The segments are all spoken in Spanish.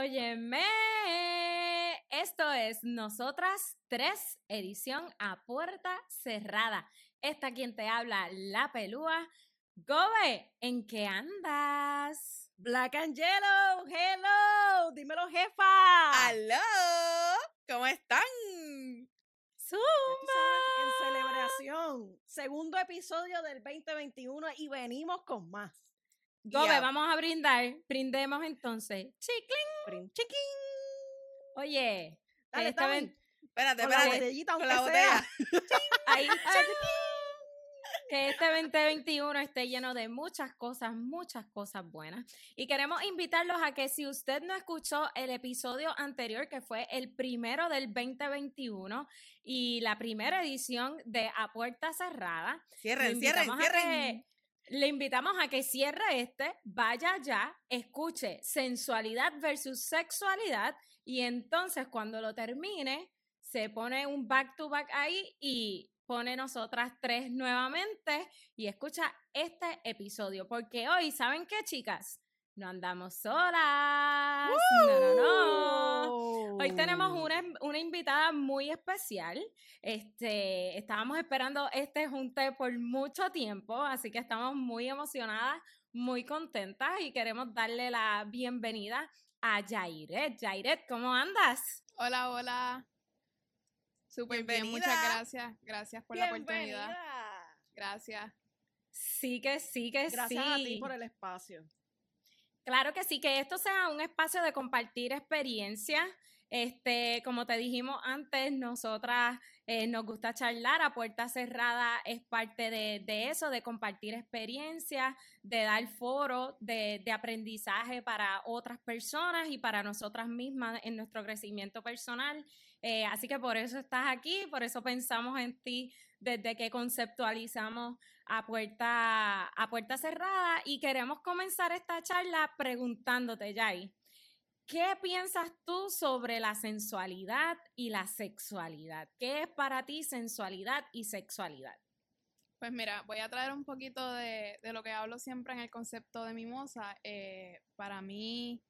Óyeme, esto es Nosotras 3, edición a puerta cerrada. Esta quien te habla, la pelúa. Gobe, ¿en qué andas? Black and Yellow, hello, dímelo jefa. ¡Aló! ¿Cómo están? ¡Zumba! En celebración, segundo episodio del 2021 y venimos con más. Gobe, vamos a brindar. Brindemos entonces. ¡Chiclin! Brin, chiquín. Oye, Dale, esta ven- Espérate, con la espérate. botellita, Con la botella. ahí, que este 2021 esté lleno de muchas cosas, muchas cosas buenas. Y queremos invitarlos a que si usted no escuchó el episodio anterior, que fue el primero del 2021 y la primera edición de A Puerta Cerrada, Cierren, cierren, cierren. Le invitamos a que cierre este, vaya allá, escuche sensualidad versus sexualidad y entonces cuando lo termine se pone un back to back ahí y pone nosotras tres nuevamente y escucha este episodio porque hoy, ¿saben qué, chicas? No andamos solas. No, no, no. Hoy tenemos una, una invitada muy especial. Este, estábamos esperando este junte por mucho tiempo, así que estamos muy emocionadas, muy contentas y queremos darle la bienvenida a Jairet. Jairet, ¿cómo andas? Hola, hola. Súper bien, muchas gracias. Gracias por la oportunidad. Bienvenida. Gracias. Sí que sí que Gracias sí. a ti por el espacio. Claro que sí, que esto sea un espacio de compartir experiencias. Este, como te dijimos antes, nosotras eh, nos gusta charlar a puerta cerrada, es parte de, de eso, de compartir experiencias, de dar foro de, de aprendizaje para otras personas y para nosotras mismas en nuestro crecimiento personal. Eh, así que por eso estás aquí, por eso pensamos en ti desde que conceptualizamos a puerta, a puerta cerrada y queremos comenzar esta charla preguntándote, Jai, ¿qué piensas tú sobre la sensualidad y la sexualidad? ¿Qué es para ti sensualidad y sexualidad? Pues mira, voy a traer un poquito de, de lo que hablo siempre en el concepto de mimosa. Eh, para mí,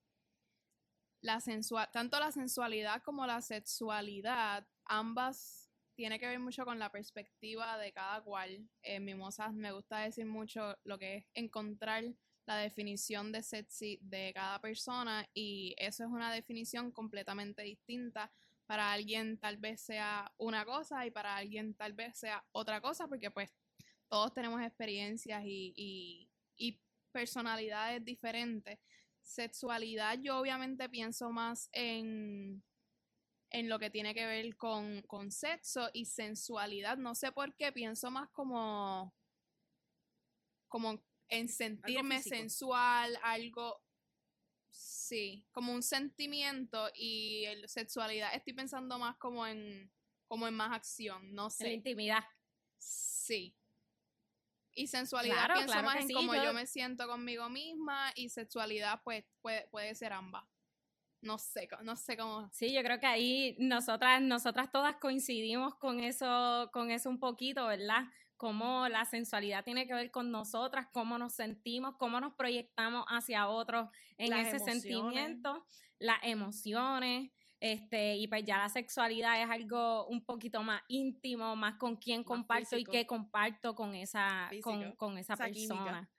la sensual, tanto la sensualidad como la sexualidad, ambas tiene que ver mucho con la perspectiva de cada cual. En mimosas me gusta decir mucho lo que es encontrar la definición de sexy de cada persona y eso es una definición completamente distinta. Para alguien tal vez sea una cosa y para alguien tal vez sea otra cosa porque pues todos tenemos experiencias y, y- y personalidades diferentes. Sexualidad, yo obviamente pienso más en, en lo que tiene que ver con, con sexo y sensualidad. No sé por qué, pienso más como, como en sentirme sensual, algo, sí, como un sentimiento y el, sexualidad estoy pensando más como en, como en más acción, no En la sé. intimidad. Sí. Y sensualidad Claro, pienso claro más en sí, cómo yo- yo... me siento conmigo misma y sexualidad pues puede, puede ser ambas. No sé, no sé cómo. Sí, yo creo que ahí nosotras, nosotras todas coincidimos con eso, con eso un poquito, ¿verdad? Cómo la sensualidad tiene que ver con nosotras, cómo nos sentimos, cómo nos proyectamos hacia otros en Las ese emociones. sentimiento, las emociones, este, y pues ya la sexualidad es algo un poquito más íntimo, más con quién comparto físico. y qué comparto con esa, con, con esa, Esa persona. química.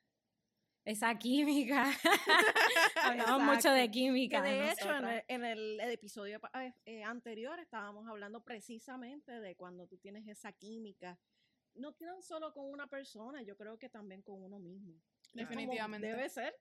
Esa química. Hablamos mucho de química. Que de hecho, en el, en el- el episodio eh, eh, anterior estábamos hablando precisamente de cuando tú tienes esa química. No tan solo con una persona, yo creo que también con uno mismo. Definitivamente. Debe ser.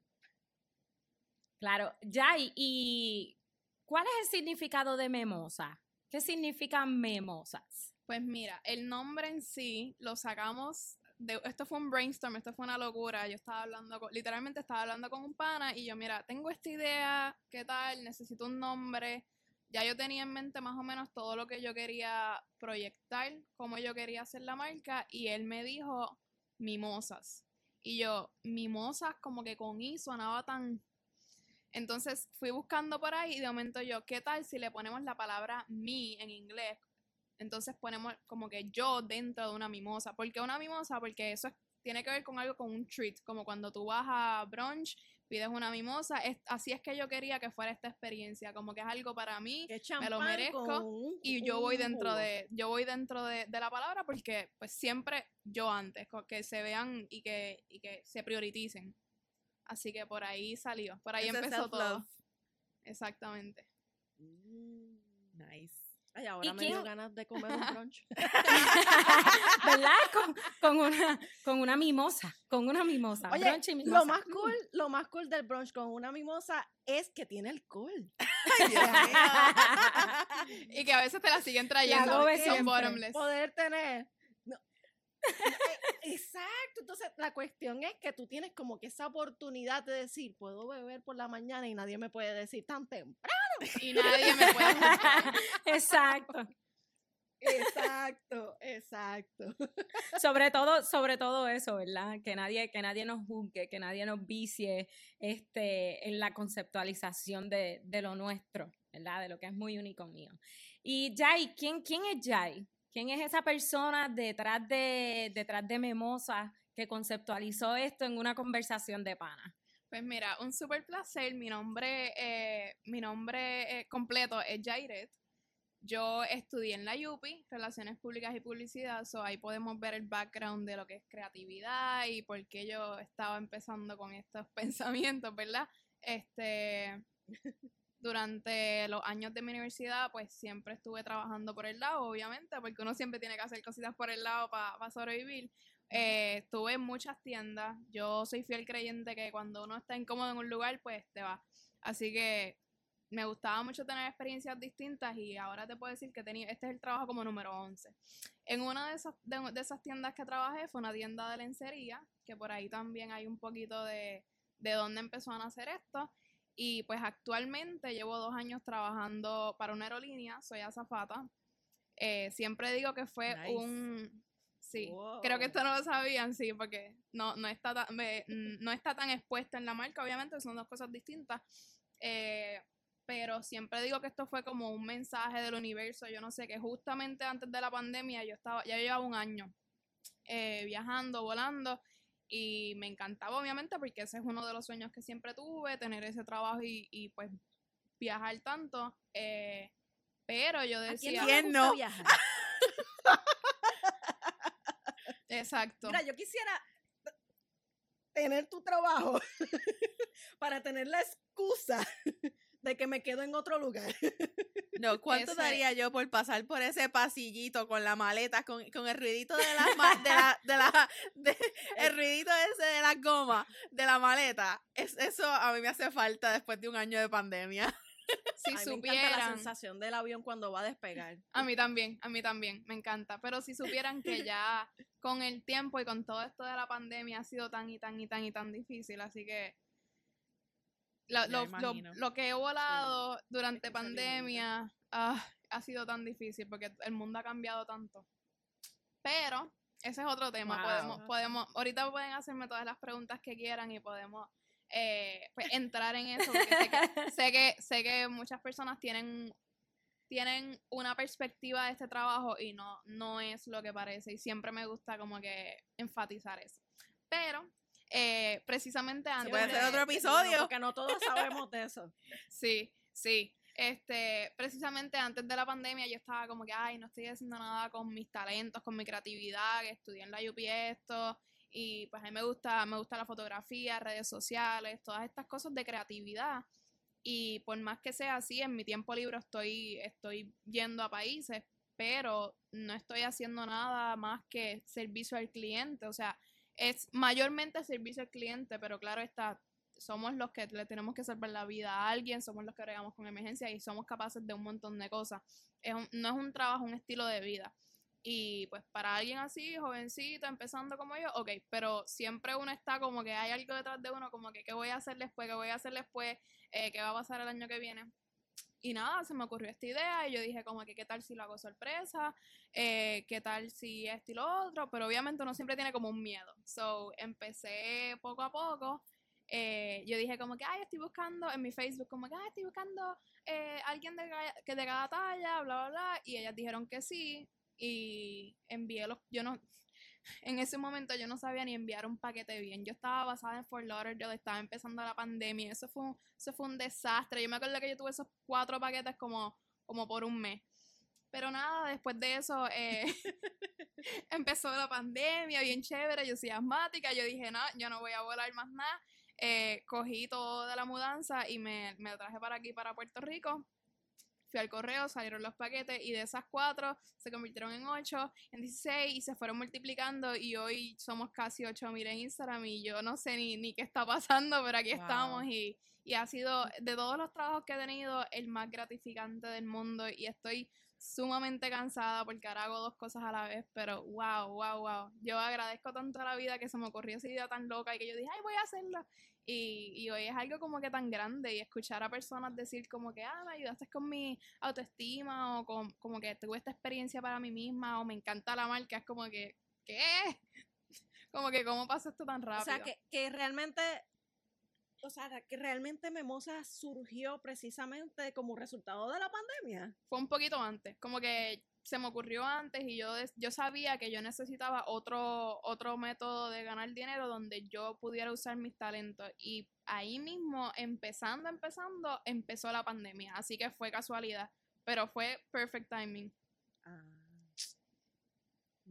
Claro, Jai, ¿y cuál es el significado de memosa? ¿Qué significan memosas? Pues mira, el nombre en sí lo sacamos esto fue un brainstorm, esto fue una locura. Yo estaba hablando, literalmente estaba hablando con un pana y yo, mira, tengo esta idea, ¿qué tal? Necesito un nombre. Ya yo tenía en mente más o menos todo lo que yo quería proyectar, cómo yo quería hacer la marca y él me dijo mimosas. Y yo, mimosas como que con I sonaba tan... Entonces fui buscando por ahí y de momento yo, ¿qué tal si le ponemos la palabra me en inglés? Entonces ponemos como que yo dentro de una mimosa. ¿Por qué una mimosa? Porque eso es tiene que ver con algo con un treat, como cuando tú vas a brunch, pides una mimosa, es- así es que yo quería que fuera esta experiencia, como que es algo para mí Que me lo merezco con y yo voy dentro de yo voy dentro de, de la palabra porque pues siempre yo antes que se vean y que y que se prioricen así que por ahí salió por ahí empezó todo exactamente Mm. Nice. Ay, ahora me quién- dio ganas de comer un brunch. ¿Verdad? Con, con una, con una mimosa, con una mimosa. Oye, brunch y mimosa. Lo más cool, lo más cool del brunch con una mimosa es que tiene alcohol. Ay, y que a veces te la siguen trayendo son bottomless Poder tener. no. Eh, Exacto, entonces la cuestión es que tú tienes como que esa oportunidad de decir, puedo beber por la mañana y nadie me puede decir tan temprano. Y nadie me puede juzgar. Exacto. Exacto, exacto. Sobre todo, sobre todo eso, ¿verdad? Que nadie, que nadie nos juzgue, que nadie nos vicie este, en la conceptualización de, de lo nuestro, ¿verdad? De lo que es muy único mío. Y Jai, ¿quién, quién es Jai? ¿Quién es esa persona detrás de, detrás de Memosa que conceptualizó esto en una conversación de pana? Pues mira, un súper placer. Mi nombre, eh, mi nombre eh, completo es Jairet. Yo estudié en la UPI, Relaciones Públicas y Publicidad, so ahí podemos ver el background de lo que es creatividad y por qué yo estaba empezando con estos pensamientos, ¿verdad? Este, durante los años de mi universidad, pues siempre estuve trabajando por el lado, obviamente, porque uno siempre tiene que hacer cositas por el lado para sobrevivir. Eh, estuve en muchas tiendas. Yo soy fiel creyente que cuando uno está incómodo en un lugar, pues te va. Así que me gustaba mucho tener experiencias distintas y ahora te puedo decir que tenía, este es el trabajo como número 11. En una de esas, de, de esas tiendas que trabajé fue una tienda de lencería, que por ahí también hay un poquito de, de dónde empezó a nacer esto. Y pues actualmente llevo dos años trabajando para una aerolínea, soy azafata. Eh, siempre digo que fue Nice. un... Sí, creo que esto no lo sabían, sí, porque no, no, está tan, me- no está tan expuesta en la marca, obviamente, son dos cosas distintas. Eh, pero siempre digo que esto fue como un mensaje del universo. Yo no sé, que justamente antes de la pandemia yo estaba, ya llevaba un año eh, viajando, volando, y me encantaba, obviamente, porque ese es uno de los sueños que siempre tuve, tener ese trabajo y, y, pues viajar tanto. eh, pero yo ¿A quién decía, no le ¿Quién no? exacto. Mira, yo quisiera tener tu trabajo para tener la excusa de que me quedo en otro lugar. No, ¿cuánto daría yo por pasar por ese pasillito con la maleta, con, con el ruidito de las de la, de la, de- el ruidito ese de las gomas de la maleta? Es, eso a mí me hace falta después de un año de pandemia. Si A mí me encanta la supieran, sensación del avión cuando va a despegar. A mí también, a mí también, me encanta. Pero si supieran que ya con el tiempo y con todo esto de la pandemia ha sido tan y tan y tan y tan difícil, así que lo, lo- lo- que he volado durante salir pandemia ah, ha sido tan difícil porque el mundo ha cambiado tanto. Pero ese es otro tema. Wow. Podemos, podemos, ahorita pueden hacerme todas las preguntas que quieran y podemos eh, pues, entrar en eso. Porque sé que, sé que sé que muchas personas tienen tienen una perspectiva de este trabajo y no no es lo que parece y siempre me gusta como que enfatizar eso pero eh, precisamente antes puede de- hacer otro episodio. porque no todos sabemos de eso. Sí, sí. Este, precisamente antes de la pandemia yo estaba como que, ay, no estoy haciendo nada con mis talentos, con mi creatividad, que estudié en la UPI esto, y pues a mí me gusta, me gusta la fotografía, redes sociales, todas estas cosas de creatividad. Y por más que sea así, en mi tiempo libre estoy, estoy yendo a países, pero no estoy haciendo nada más que servicio al cliente. O sea, es mayormente servicio al cliente, pero claro está, somos los que le tenemos que salvar la vida a alguien, somos los que bregamos con emergencias y somos capaces de un montón de cosas. Es un- no es un trabajo, un estilo de vida. Y pues para alguien así, jovencito, empezando como yo, ok, pero siempre uno está como que hay algo detrás de uno, como que qué voy a hacer después, qué voy a hacer después, eh, qué va a pasar el año que viene. Y nada, se me ocurrió esta idea y yo dije como que qué tal si lo hago sorpresa, eh, qué tal si esto y lo otro, pero obviamente uno siempre tiene como un miedo. So, empecé poco a poco. eh, yo dije como que, ay, estoy buscando en mi Facebook, como que, ay, estoy buscando eh, alguien que de cada talla, bla, bla, bla. Y ellas dijeron que sí. Y envié los, yo no, en ese momento yo no sabía ni enviar un paquete bien. Yo estaba basada en Fort Lauderdale, estaba empezando la pandemia, eso fue, un, eso fue un desastre. Yo me acuerdo que yo tuve esos cuatro paquetes como, como por un mes. Pero nada, después de eso eh, empezó la pandemia, bien chévere, yo soy asmática, yo dije, no, yo no voy a volar más nada. Eh, cogí todo de la mudanza y me, me traje para aquí, para Puerto Rico fui al correo, salieron los paquetes y de esas cuatro se convirtieron en ocho, en 16 y se fueron multiplicando y hoy somos casi ocho mil en Instagram y yo no sé ni, ni qué está pasando, pero aquí estamos y, y ha sido de todos los trabajos que he tenido el más gratificante del mundo y estoy sumamente cansada porque ahora hago dos cosas a la vez, pero wow, wow, wow. Yo agradezco tanto a la vida que se me ocurrió esa idea tan loca y que yo dije, ay, voy a hacerlo. Y, y hoy es algo como que tan grande y escuchar a personas decir como que, ah, me ayudaste con mi autoestima o con, como que tuve esta experiencia para mí misma o me encanta la marca, es como que, ¿qué? Como que, ¿cómo pasa esto tan rápido? O sea, que, que realmente o sea, que realmente Memosa surgió precisamente como resultado de la pandemia. Fue un poquito antes, como que se me ocurrió antes y yo, yo sabía que yo necesitaba otro, otro método de ganar dinero donde yo pudiera usar mis talentos. Y ahí mismo, empezando, empezando, empezó la pandemia. Así que fue casualidad, pero fue perfect timing. Ah.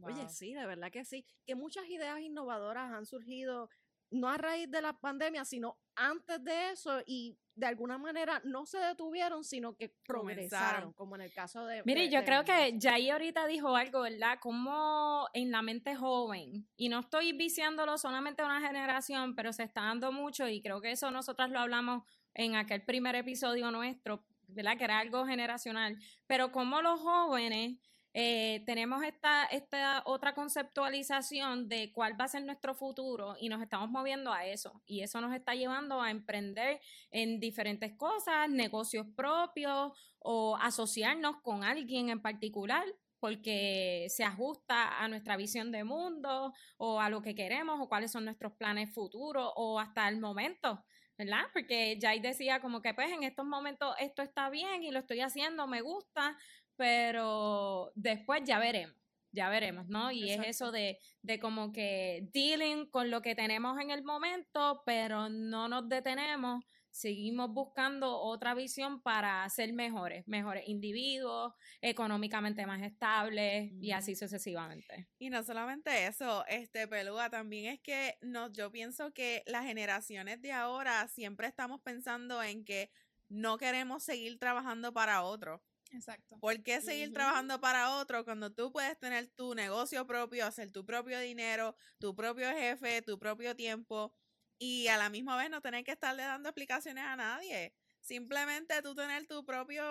Oye, sí, de verdad que sí. Que muchas ideas innovadoras han surgido no a raíz de la pandemia, sino antes de eso y de alguna manera no se detuvieron, sino que progresaron, como en el caso de... Mire, yo creo que Jay ahorita dijo algo, ¿verdad? Como en la mente joven, y no estoy viciándolo solamente a una generación, pero se está dando mucho y creo que eso nosotros lo hablamos en aquel primer episodio nuestro, ¿verdad? Que era algo generacional, pero como los jóvenes eh, tenemos esta, esta otra conceptualización de cuál va a ser nuestro futuro y nos estamos moviendo a eso. Y eso nos está llevando a emprender en diferentes cosas, negocios propios o asociarnos con alguien en particular porque se ajusta a nuestra visión de mundo o a lo que queremos o cuáles son nuestros planes futuros o hasta el momento. ¿verdad? Porque Jay decía como que pues en estos momentos esto está bien y lo estoy haciendo, me gusta, pero después ya veremos, ya veremos, ¿no? Y es eso de, de como que dealing con lo que tenemos en el momento, pero no nos detenemos, seguimos buscando otra visión para ser mejores, mejores individuos, económicamente más estables y así sucesivamente. Y no solamente eso, este Pelúa, también es que no, yo pienso que las generaciones de ahora siempre estamos pensando en que no queremos seguir trabajando para otro. Exacto. ¿Por qué seguir trabajando para otro cuando tú puedes tener tu negocio propio, hacer tu propio dinero, tu propio jefe, tu propio tiempo y a la misma vez no tener que estarle dando explicaciones a nadie? Simplemente tú tener tu propio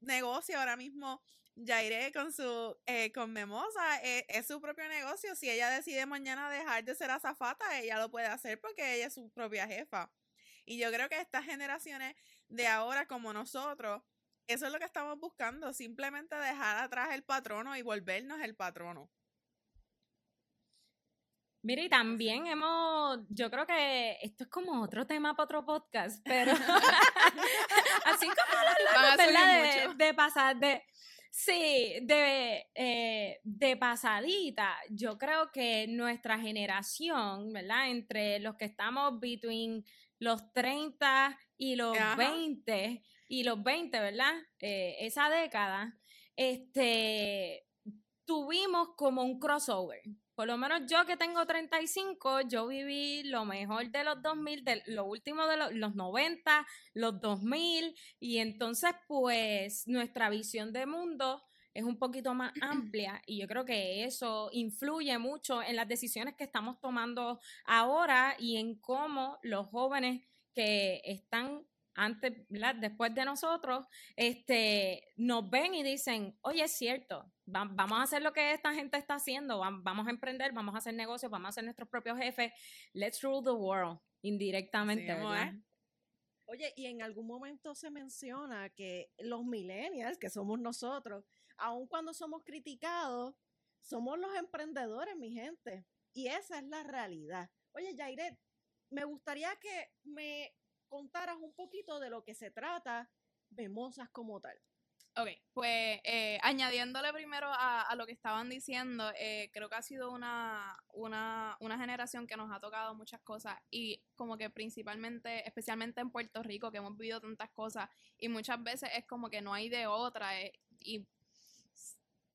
negocio ahora mismo. Jairé con su, eh, con Memosa, eh, es su propio negocio. Si ella decide mañana dejar de ser azafata, ella lo puede hacer porque ella es su propia jefa. Y yo creo que estas generaciones de ahora como nosotros, eso es lo que estamos buscando, simplemente dejar atrás el patrono y volvernos el patrono. Mire, y también hemos, yo creo que esto es como otro tema para otro podcast, pero así como lo de, de, pasar de, sí, de, eh, de pasadita, yo creo que nuestra generación, ¿verdad? Entre los que estamos between los 30 y los 20, y los 20, ¿verdad? Eh, esa década, este, tuvimos como un crossover. Por lo menos yo que tengo 35, yo viví lo mejor de los 2000, de lo último de los, los 90, los 2000, y entonces pues nuestra visión de mundo es un poquito más amplia y yo creo que eso influye mucho en las decisiones que estamos tomando ahora y en cómo los jóvenes que están antes, después de nosotros, este, nos ven y dicen, oye, es cierto, vamos a hacer lo que esta gente está haciendo, vamos a emprender, vamos a hacer negocios, vamos a ser nuestros propios jefes, let's rule the world, indirectamente, Oye, y en algún momento se menciona que los millennials, que somos nosotros, aun cuando somos criticados, somos los emprendedores, mi gente. Y esa es la realidad. Oye, Jairet, me gustaría que me contaras un poquito de lo que se trata Memosas como tal. Ok, pues eh, añadiéndole primero a, lo que estaban diciendo, eh, creo que ha sido una, una, una generación que nos ha tocado muchas cosas y como que principalmente, especialmente en Puerto Rico, que hemos vivido tantas cosas y muchas veces es como que no hay de otra eh, y,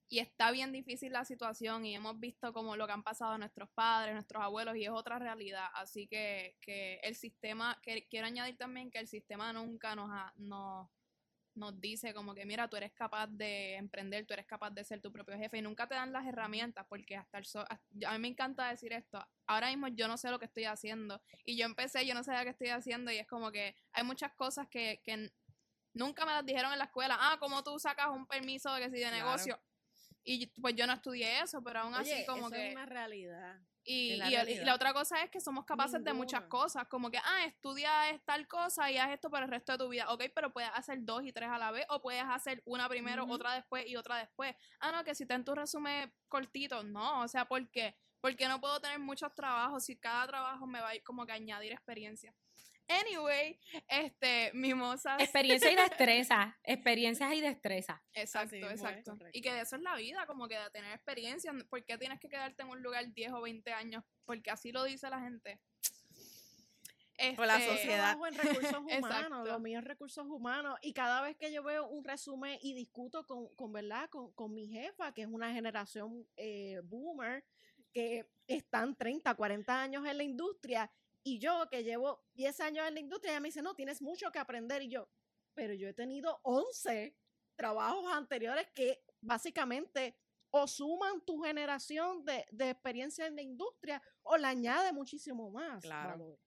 y está bien difícil la situación y hemos visto como lo que han pasado nuestros padres, nuestros abuelos y es otra realidad. Así que, que el sistema, que quiero añadir también que el sistema nunca nos ha... Nos, nos dice como que, mira, tú eres capaz de emprender, tú eres capaz de ser tu propio jefe y nunca te dan las herramientas porque hasta el so a mí me encanta decir esto, ahora mismo yo no sé lo que estoy haciendo y yo empecé, yo no sabía qué estoy haciendo y es como que hay muchas cosas que, que nunca me las dijeron en la escuela, ah, como tú sacas un permiso de que si de negocio y pues yo no estudié eso, pero aún así como eso que... es una realidad. Y, la y la otra cosa es que somos capaces de muchas cosas, como que, ah, estudia es tal cosa y haz esto por el resto de tu vida, ok, pero puedes hacer dos y tres a la vez, o puedes hacer una primero, otra después y otra después. Ah, no, que si está en tu resumen cortito, no, o sea, ¿por qué? Porque no puedo tener muchos trabajos si cada trabajo me va a ir como que añadir experiencia. Anyway, este, mimosas. Experiencia y destreza. Experiencias y destreza. Exacto, exacto. Y que de eso es la vida, como que de tener experiencia. ¿Por qué tienes que quedarte en un lugar 10 o 20 años? Porque así lo dice la gente. O la Este, sociedad. trabajo en recursos humanos, lo mío es recursos humanos. Y cada vez que yo veo un resumen y discuto con, con ¿verdad? Con, con mi jefa, que es una generación eh, boomer, que están 30, 40 años en la industria, y yo que llevo 10 años en la industria, ella me dice, no, tienes mucho que aprender. Y yo, pero yo he tenido 11 trabajos anteriores que básicamente o suman tu generación de, de experiencia en la industria o le añade muchísimo más Claro. valor.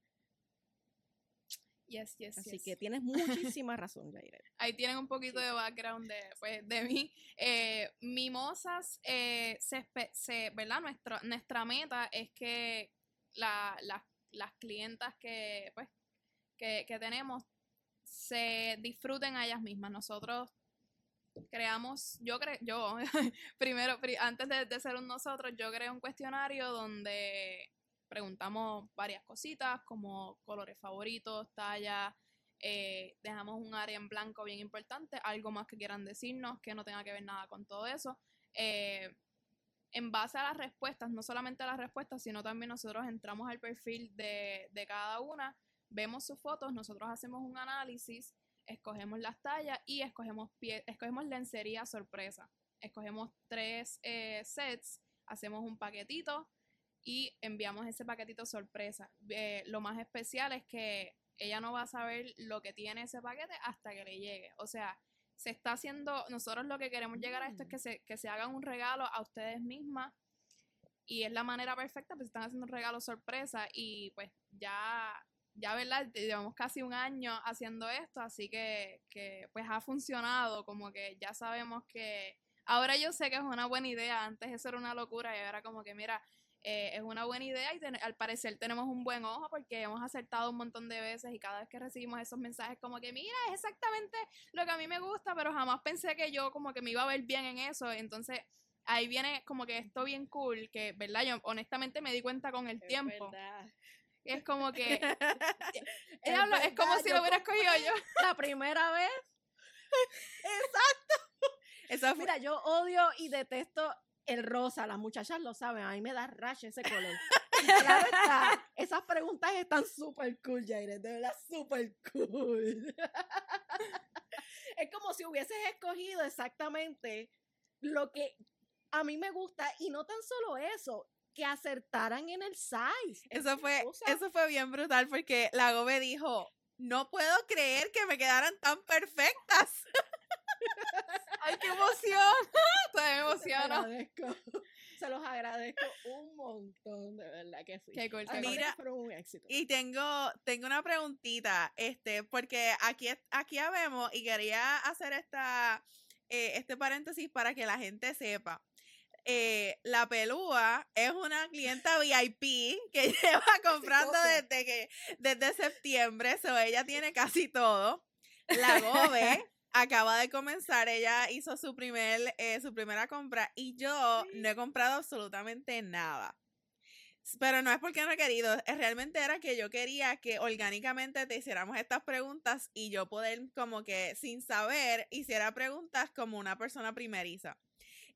Yes, yes, Así yes. que tienes muchísima razón, Jair. Ahí tienen un poquito de background de, pues, de mí. Eh, mimosas, eh, se, se- ¿verdad? Nuestra, nuestra meta es que la- la- las clientas que, pues, que, que tenemos se disfruten a ellas mismas. Nosotros creamos, yo creo, yo, primero, pri- antes de, de ser un nosotros, yo creé un cuestionario donde preguntamos varias cositas como colores favoritos, tallas, eh, dejamos un área en blanco bien importante, algo más que quieran decirnos que no tenga que ver nada con todo eso. Eh, en base a las respuestas, no solamente a las respuestas, sino también nosotros entramos al perfil de, de cada una, vemos sus fotos, nosotros hacemos un análisis, escogemos las tallas y escogemos, pie, escogemos lencería sorpresa. Escogemos tres eh, sets, hacemos un paquetito y enviamos ese paquetito sorpresa. Eh, lo más especial es que ella no va a saber lo que tiene ese paquete hasta que le llegue. O sea, se está haciendo, nosotros lo que queremos llegar a esto es que se, que se hagan un regalo a ustedes mismas y es la manera perfecta, pues están haciendo un regalo sorpresa y pues ya, ya verdad, llevamos casi un año haciendo esto, así que, que pues ha funcionado, como que ya sabemos que ahora yo sé que es una buena idea, antes eso era una locura y ahora como que mira, eh, es una buena idea y ten- al parecer tenemos un buen ojo porque hemos acertado un montón de veces y cada vez que recibimos esos mensajes como que mira, es exactamente lo que a mí me gusta, pero jamás pensé que yo como que me iba a ver bien en eso, entonces ahí viene como que esto bien cool, que verdad, yo honestamente me di cuenta con el tiempo, es como que, es como verdad, si lo hubiera escogido yo. La primera vez, Esa fue- mira, yo odio y detesto el rosa, las muchachas lo saben, a mí me da rash ese color. Y claro está, esas preguntas están súper cool, Jair, de verdad súper cool. es como si hubieses escogido exactamente lo que a mí me gusta y no tan solo eso, que acertaran en el size. Eso fue, eso fue bien brutal porque la Gobe dijo, no puedo creer que me quedaran tan perfectas. ¡Ay, qué emoción! Todavía me Se los emociono. agradezco. Se los agradezco un montón, de verdad que sí. Qué cool, Mira, fueron un éxito. Y tengo, tengo una preguntita, este, porque aquí, aquí ya vemos y quería hacer esta, eh, este paréntesis para que la gente sepa. Eh, la pelúa es una clienta VIP que lleva comprando desde que desde septiembre, so ella tiene casi todo. La Gobe acaba de comenzar, ella hizo su primer eh, su primera compra y yo no he comprado absolutamente nada. Pero no es porque no he querido, es realmente era que yo quería que orgánicamente te hiciéramos estas preguntas y yo poder como que sin saber hiciera preguntas como una persona primeriza.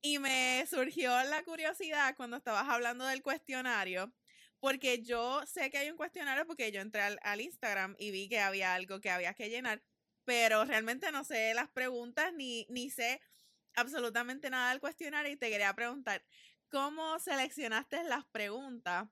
Y me surgió la curiosidad cuando estabas hablando del cuestionario, porque yo sé que hay un cuestionario porque yo entré al, al Instagram y vi que había algo que había que llenar, pero realmente no sé las preguntas ni, ni sé absolutamente nada del cuestionario y te quería preguntar, ¿cómo seleccionaste las preguntas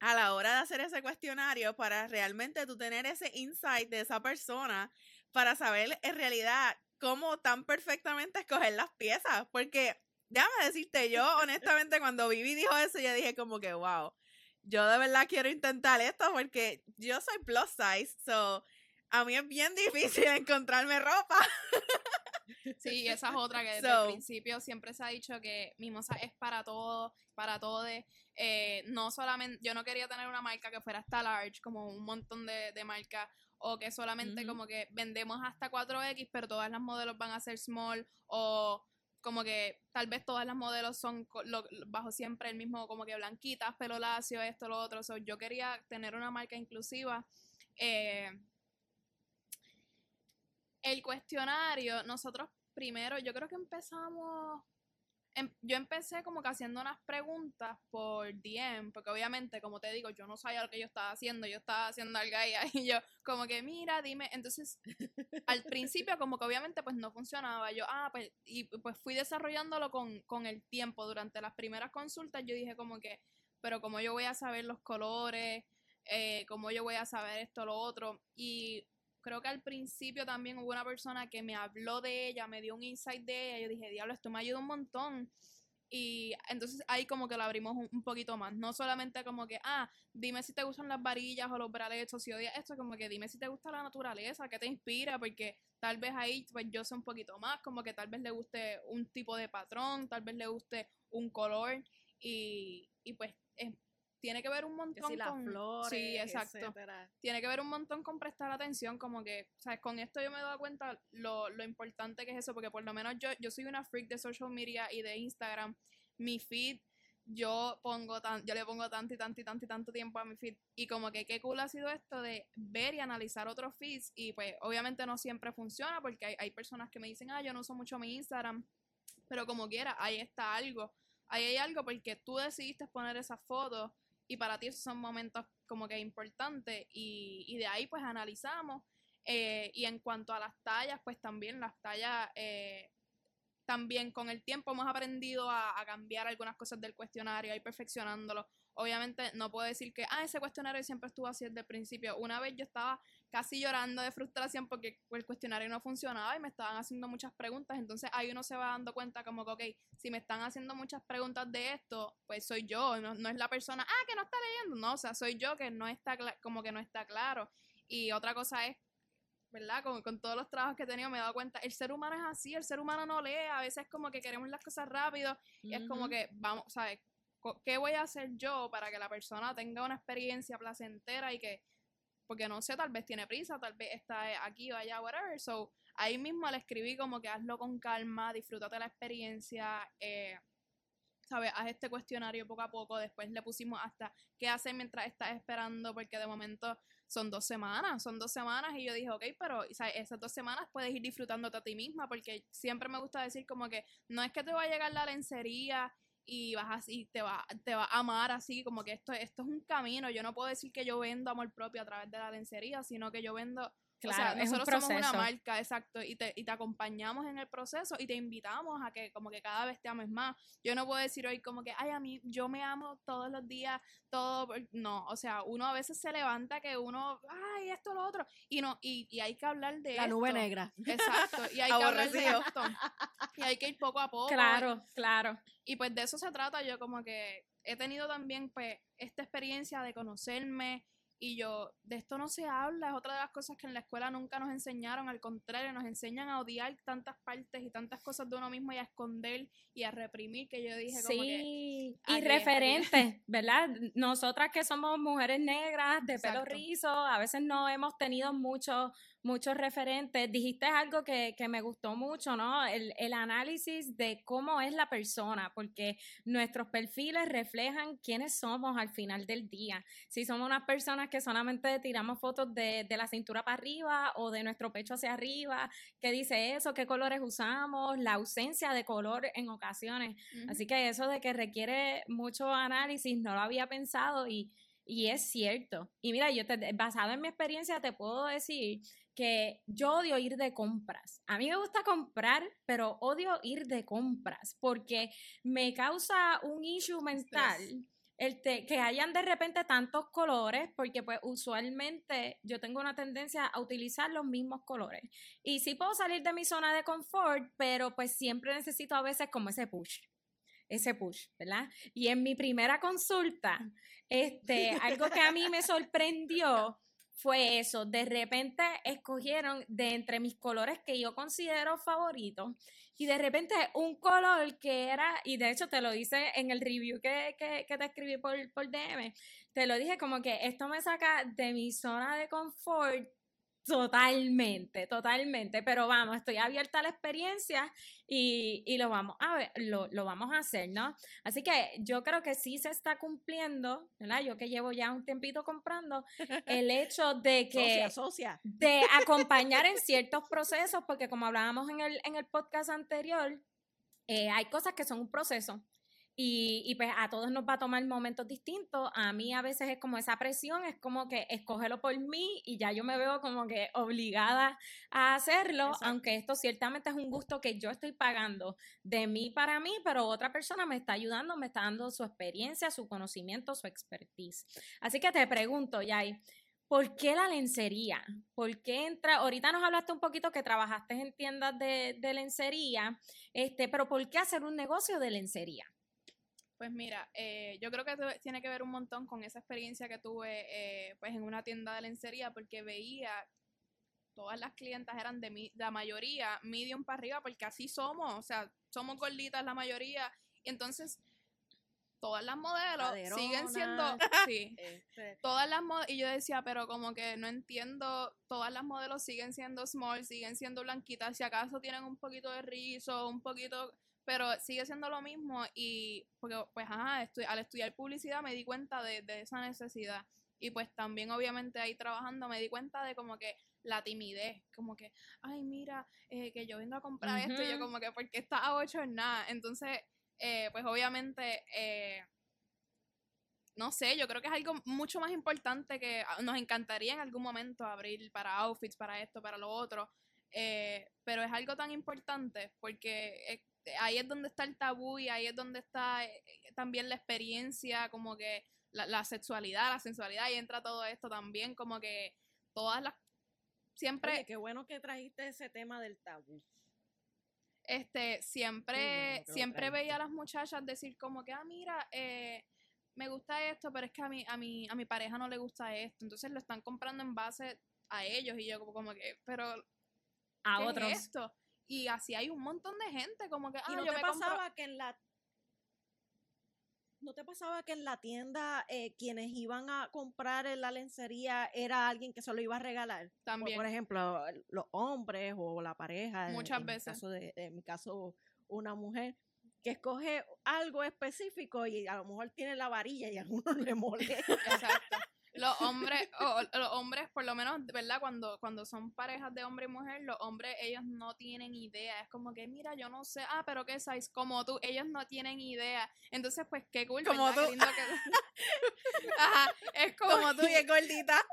a la hora de hacer ese cuestionario para realmente tú tener ese insight de esa persona para saber en realidad cómo tan perfectamente escoger las piezas? Porque déjame decirte, yo honestamente cuando Vivi dijo eso, yo dije como que, wow, yo de verdad quiero intentar esto porque yo soy plus size, so a mí es bien difícil encontrarme ropa. Sí, esa es otra que desde el principio siempre se ha dicho que Mimosa es para todo, para todos. Eh, no solamente, yo no quería tener una marca que fuera hasta large, como un montón de, de marcas, o que solamente como que vendemos hasta 4X, pero todas las modelos van a ser small, o como que tal vez todas las modelos son bajo siempre el mismo, como que blanquitas, pelo lacio, esto, lo otro. yo quería tener una marca inclusiva. Eh, el cuestionario, nosotros primero, yo creo que empezamos, em, yo empecé como que haciendo unas preguntas por DM, porque obviamente, como te digo, yo no sabía lo que yo estaba haciendo, yo estaba haciendo algo ahí, y yo como que, mira, dime, entonces, al principio como que obviamente pues no funcionaba, yo, ah, pues, y pues fui desarrollándolo con, con el tiempo, durante las primeras consultas yo dije como que, pero como yo voy a saber los colores, eh, como yo voy a saber esto, lo otro, y creo que al principio también hubo una persona que me habló de ella, me dio un insight de ella, yo dije, diablo, esto me ayuda un montón. Y entonces ahí como que lo abrimos un, poquito más, no solamente como que, ah, dime si te gustan las varillas o los bralets si odias esto, como que dime si te gusta la naturaleza, qué te inspira, porque tal vez ahí pues yo sé un poquito más, como que tal vez le guste un tipo de patrón, tal vez le guste un color y, y pues es tiene que ver un montón con flores, sí, exacto. Tiene que ver un montón con prestar atención, como que, sabes, con esto yo me he dado cuenta lo, lo importante que es eso, porque por lo menos yo, yo soy una freak de social media y de Instagram. Mi feed, yo pongo tan, yo le pongo tanto y tanto y tanto y tanto tiempo a mi feed. Y como que qué cool ha sido esto de ver y analizar otros feeds. Y pues obviamente no siempre funciona, porque hay, hay personas que me dicen, ah, yo no uso mucho mi Instagram. Pero como quiera, ahí está algo. Ahí hay algo porque tú decidiste poner esa foto y para ti esos son momentos como que importantes y, y de ahí pues analizamos eh, y en cuanto a las tallas pues también las tallas eh, también con el tiempo hemos aprendido a, a, cambiar algunas cosas del cuestionario, a ir perfeccionándolo. Obviamente no puedo decir que, ah, ese cuestionario siempre estuvo así desde el principio. Una vez yo estaba casi llorando de frustración porque el cuestionario no funcionaba y me estaban haciendo muchas preguntas. Entonces ahí uno se va dando cuenta como que, ok, si me están haciendo muchas preguntas de esto, pues soy yo, no, no es la persona, ah, que no está leyendo. No, o sea, soy yo que no está, como que no está claro. Y otra cosa es ¿verdad? Con, con, todos los trabajos que he tenido me he dado cuenta, el ser humano es así, el ser humano no lee, a veces como que queremos las cosas rápido y es como que, vamos, ¿sabes? ¿Qué voy a hacer yo para que la persona tenga una experiencia placentera y que, porque no sé, tal vez tiene prisa, tal vez está aquí o allá, whatever, so ahí mismo le escribí como que hazlo con calma, disfrútate la experiencia, eh, ¿sabes? Haz este cuestionario poco a poco. Después le pusimos hasta qué hacer mientras estás esperando, porque de momento son dos semanas, son dos semanas. Y yo dije, ok, pero esas dos semanas puedes ir disfrutándote a ti misma, porque siempre me gusta decir como que no es que te va a llegar la lencería y vas así, te va, te va a amar así, como que esto, esto es un camino. Yo no puedo decir que yo vendo amor propio a través de la lencería, sino que yo vendo Claro, nosotros somos una marca, exacto, y te, y te acompañamos en el proceso y te invitamos a que como que cada vez te ames más. Yo no puedo decir hoy como que, ay, a mí yo me amo todos los días, todo, no, o sea, uno a veces se levanta que uno, ay, esto, lo otro, y no, y, y hay que hablar de La nube negra. Exacto, y hay que hablar de esto. Y hay que ir poco a poco. Claro, claro. Y pues de eso se trata, yo como que he tenido también pues esta experiencia de conocerme, y yo, de esto no se habla, es otra de las cosas que en la escuela nunca nos enseñaron, al contrario, nos enseñan a odiar tantas partes y tantas cosas de uno mismo y a esconder y a reprimir, que yo dije como sí, y referentes, ¿verdad? Nosotras que somos mujeres negras, de pelo rizo, a veces no hemos tenido mucho muchos referentes. Dijiste algo que, que me gustó mucho, ¿no? El, el, análisis de cómo es la persona, porque nuestros perfiles reflejan quiénes somos al final del día. Si somos unas personas que solamente tiramos fotos de, de la cintura para arriba o de nuestro pecho hacia arriba, ¿qué dice eso? ¿Qué colores usamos? La ausencia de color en ocasiones. Así que eso de que requiere mucho análisis, no lo había pensado y y es cierto. Y mira, yo te, basado en mi experiencia te puedo decir que yo odio ir de compras. A mí me gusta comprar, pero odio ir de compras porque me causa un issue mental. El que hayan de repente tantos colores, porque pues usualmente yo tengo una tendencia a utilizar los mismos colores. Y sí puedo salir de mi zona de confort, pero pues siempre necesito a veces como ese push ese push, ¿verdad? Y en mi primera consulta, este, algo que a mí me sorprendió fue eso, de repente escogieron de entre mis colores que yo considero favoritos y de repente un color que era, y de hecho te lo dice en el review que, que, que te escribí por, por DM, te lo dije como que esto me saca de mi zona de confort Totalmente, totalmente. Pero vamos, estoy abierta a la experiencia y, y lo vamos a ver, lo, lo, vamos a hacer, ¿no? Así que yo creo que sí se está cumpliendo, ¿verdad? Yo que llevo ya un tiempito comprando, el hecho de que de acompañar en ciertos procesos, porque como hablábamos en el, en el podcast anterior, eh, hay cosas que son un proceso. Y, y, pues a todos nos va a tomar momentos distintos. A mí a veces es como esa presión, es como que escógelo por mí y ya yo me veo como que obligada a hacerlo, aunque esto ciertamente es un gusto que yo estoy pagando de mí para mí, pero otra persona me está ayudando, me está dando su experiencia, su conocimiento, su expertise. Así que te pregunto, Yay, ¿por qué la lencería? ¿Por qué entra? Ahorita nos hablaste un poquito que trabajaste en tiendas de, de lencería, este, pero ¿por qué hacer un negocio de lencería? Pues mira, eh, yo creo que tiene que ver un montón con esa experiencia que tuve eh, pues en una tienda de lencería porque veía todas las clientas eran de mi, la mayoría medium para arriba porque así somos, o sea, somos gorditas la mayoría y entonces todas las modelos siguen siendo sí, este. todas las modelos y yo decía, pero como que no entiendo, todas las modelos siguen siendo small, siguen siendo blanquitas, si acaso tienen un poquito de rizo, un poquito pero sigue siendo lo mismo y porque pues ajá, al estudiar publicidad me di cuenta de, esa necesidad. Y pues también obviamente ahí trabajando me di cuenta de como que la timidez, como que, ay mira, eh, que yo vengo a comprar esto y yo como que, porque está a ocho en nada, entonces eh, pues obviamente... Eh, no sé, yo creo que es algo mucho más importante que ah, nos encantaría en algún momento abrir para outfits, para esto, para lo otro, pero es algo tan importante porque ahí es donde está el tabú y ahí es donde está eh, eh, también la experiencia, como que la, sexualidad, la sensualidad, y entra todo esto también, como que todas las... Siempre... qué bueno que trajiste ese tema del tabú. Este, siempre, siempre veía a las muchachas decir como que, ah, mira, eh, me gusta esto, pero es que a mi, a mi, a mi pareja no le gusta esto. Entonces lo están comprando en base a ellos y yo como, que, pero a otros. esto? Y así hay un montón de gente, como que, ah, ¿Y no te pasaba que en la ¿No te pasaba que en la tienda eh, quienes iban a comprar en la lencería era alguien que se lo iba a regalar? También. por ejemplo, los hombres o la pareja. Muchas veces. Caso de, en mi caso, una mujer que escoge algo específico y a lo mejor tiene la varilla y a uno le molesta. Exacto los hombres, o, los hombres, por lo menos, ¿verdad? Cuando, cuando son parejas de hombre y mujer, los hombres, ellos no tienen idea. Es como que, mira, yo no sé, ah, pero qué size, como tú, ellos no tienen idea. Entonces, pues, qué cool, como tú. Ajá, es como, tú y es gordita.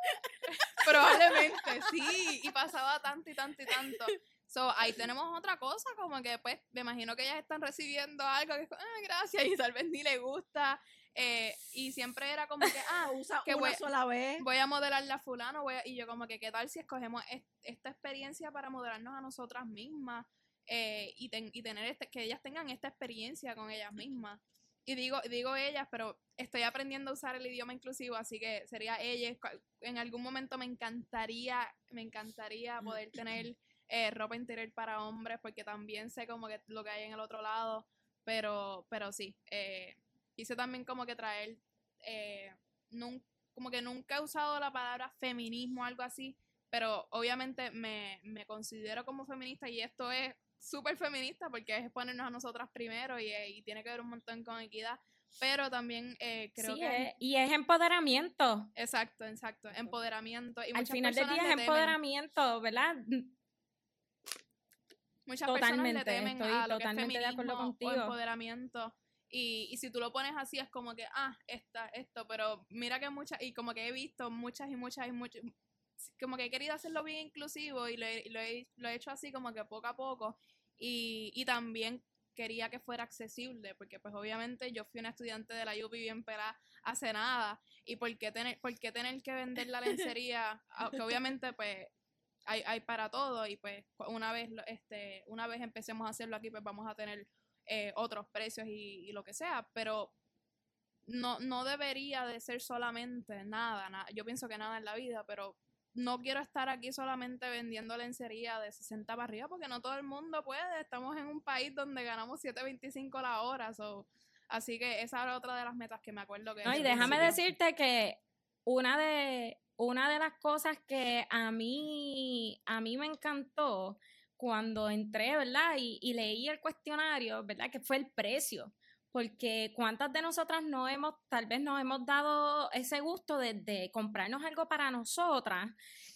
Probablemente, sí, y pasaba tanto y tanto y tanto. So, ahí tenemos otra cosa, como que pues me imagino que ellas están recibiendo algo que es ah, gracias, y tal vez ni le gusta. Eh, y siempre era como que, ah, usa que una voy, sola vez. Voy a modelar la fulano, voy y yo como que, ¿qué tal si escogemos esta experiencia para modelarnos a nosotras mismas? Eh, y, y tener este, que ellas tengan esta experiencia con ellas mismas. Y digo, digo ellas, pero estoy aprendiendo a usar el idioma inclusivo, así que sería ellas. En algún momento me encantaría, me encantaría poder tener eh, ropa interior para hombres, porque también sé como que lo que hay en el otro lado, pero, pero sí, eh, quise también como que traer, eh, como que nunca he usado la palabra feminismo o algo así, pero obviamente me, me considero como feminista y esto es súper feminista porque es ponernos a nosotras primero y, y, tiene que ver un montón con equidad, pero también eh, creo sí, que... es- y es empoderamiento. Exacto, exacto, empoderamiento. Y Al final del día es temen. empoderamiento, ¿verdad? Muchas personas Totalmente, le temen estoy a lo que es totalmente de acuerdo feminismo o contigo. empoderamiento. Y, y si tú lo pones así es como que, ah, esta, esto, pero mira que muchas, y como que he visto muchas y muchas y muchas, como que he querido hacerlo bien inclusivo y lo he, lo he, lo he hecho así como que poco a poco. Y, y también quería que fuera accesible, porque pues obviamente yo fui una estudiante de la UPI bien pelada hace nada, y por qué tener, por qué tener que vender la lencería, Ah, que obviamente pues hay, hay para todo y pues una vez este una vez empecemos a hacerlo aquí pues vamos a tener eh, otros precios y, y lo que sea pero no no debería de ser solamente nada, nada yo pienso que nada en la vida pero no quiero estar aquí solamente vendiendo lencería de 60 para arriba porque no todo el mundo puede estamos en un país donde ganamos 7.25 la hora so, así que esa era otra de las metas que me acuerdo que No, y déjame decirte que una de, una de las cosas que a mí, a mí me encantó cuando entré, ¿verdad? Y, y leí el cuestionario, ¿verdad? Que fue el precio. Porque cuántas de nosotras no hemos, tal vez nos hemos dado ese gusto de, de comprarnos algo para nosotras,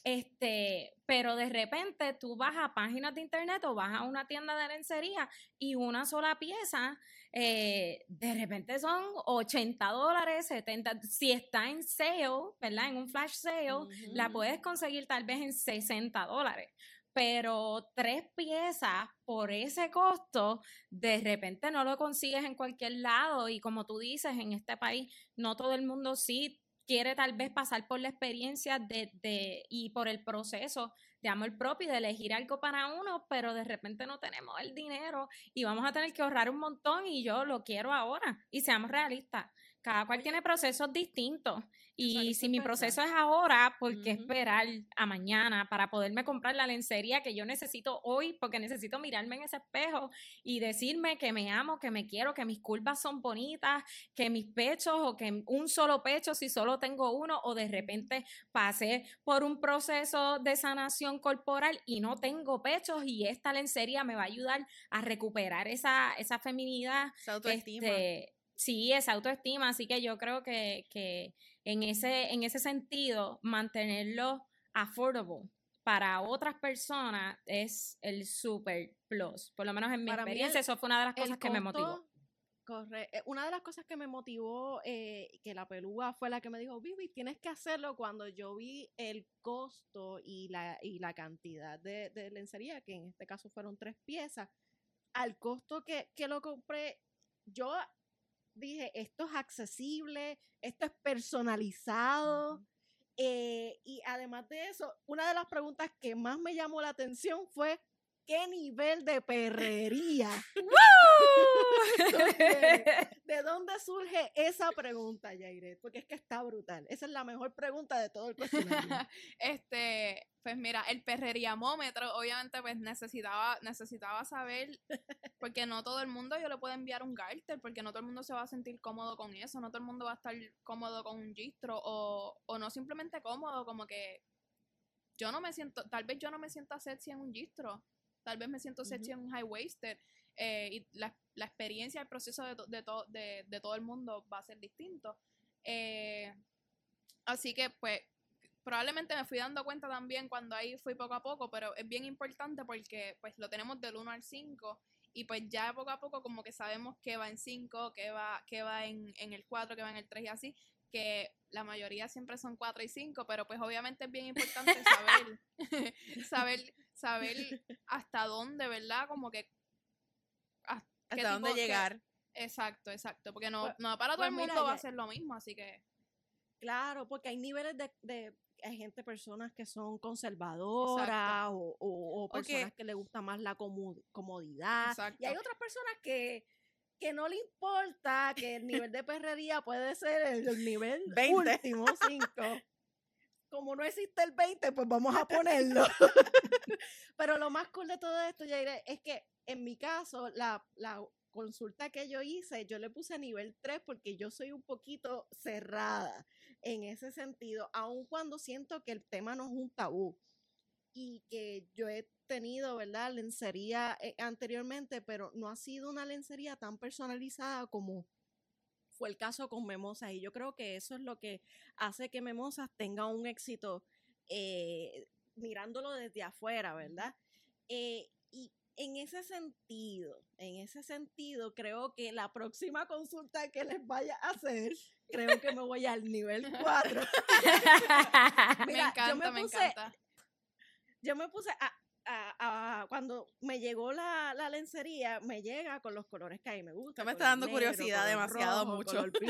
este, pero de repente tú vas a páginas de internet o vas a una tienda de lencería y una sola pieza eh, de repente son 80 dólares, 70, si está en sale, ¿verdad? En un flash sale, la puedes conseguir tal vez en 60 dólares. Pero tres piezas por ese costo, de repente no lo consigues en cualquier lado. Y como tú dices, en este país, no todo el mundo sí quiere tal vez pasar por la experiencia de, de, y por el proceso de amor propio y de elegir algo para uno, pero de repente no tenemos el dinero y vamos a tener que ahorrar un montón y yo lo quiero ahora. Y seamos realistas, cada cual tiene procesos distintos y si mi proceso es ahora, ¿por qué esperar a mañana para poderme comprar la lencería que yo necesito hoy? Porque necesito mirarme en ese espejo y decirme que me amo, que me quiero, que mis curvas son bonitas, que mis pechos o que un solo pecho si solo tengo uno o de repente pasé por un proceso de sanación corporal y no tengo pechos y esta lencería me va a ayudar a recuperar esa, esa feminidad Esa autoestima. este, sí, esa autoestima, así que yo creo que, que en, ese, en ese sentido, mantenerlo affordable para otras personas es el super plus. Por lo menos en mi Para experiencia, el- eso fue una de las cosas que me motivó. corre- eh, Una de las cosas que me motivó, eh, que la pelúa fue la que me dijo, Vivi, tienes que hacerlo cuando yo vi el costo y la, y la cantidad de, de lencería, que en este caso fueron tres piezas, al costo que, que lo compré, yo dije, esto es accesible, esto es personalizado. eh, y además de eso, una de las preguntas que más me llamó la atención fue, ¿qué nivel de perrería? ¿De dónde surge esa pregunta, Yaire? Porque es que está brutal. Esa es la mejor pregunta de todo el cuestionario. este, pues mira, el perreriamómetro, obviamente, pues necesitaba, necesitaba saber, porque no todo el mundo yo le puedo enviar un garter, porque no todo el mundo se va a sentir cómodo con eso, no todo el mundo va a estar cómodo con un gistro, o, o no simplemente cómodo, como que yo no me siento, tal vez yo no me sienta sexy en un gistro, tal vez me siento sexy en un high waisted, eh, y la, la experiencia, el proceso de, to- de, to- de, de todo el mundo va a ser distinto. Eh, así que, pues, probablemente me fui dando cuenta también cuando ahí fui poco a poco, pero es bien importante porque pues lo tenemos del 1 al 5 y pues ya poco a poco como que sabemos que va en 5, que va, que va en, en el 4, que va en el 3 y así, que la mayoría siempre son 4 y 5, pero pues obviamente es bien importante saber, saber, saber hasta dónde, ¿verdad? Como que... ah, qué Hasta dónde llegar. Exacto, exacto, porque no, Pues- no para todo pues el mundo mira, va a ser lo mismo, así que... Claro, porque hay niveles de, de- hay gente, personas que son conservadoras o, o- o personas que le gusta más la comodidad. Exacto. Y hay otras personas que, que no le importa que el nivel de perrería puede ser el, el nivel 20. último, 5. Como no existe el 20, pues vamos a ponerlo. Pero lo más cool de todo esto, Yaire, es que en mi caso, la, la consulta que yo hice, yo le puse nivel 3 porque yo soy un poquito cerrada en ese sentido, aun cuando siento que el tema no es un tabú. Y que yo he tenido, ¿verdad? Lencería eh, anteriormente, pero no ha sido una lencería tan personalizada como fue el caso con Memosas. Y yo creo que eso es lo que hace que Memosas tenga un éxito eh, mirándolo desde afuera, ¿verdad? Eh, y en ese sentido, en ese sentido, creo que la próxima consulta que les vaya a hacer, creo que me voy al nivel 4. me encanta, me encanta yo me puse a, a, a, cuando me llegó la, la, lencería, me llega con los colores que a mí me gustan. me está dando curiosidad demasiado mucho.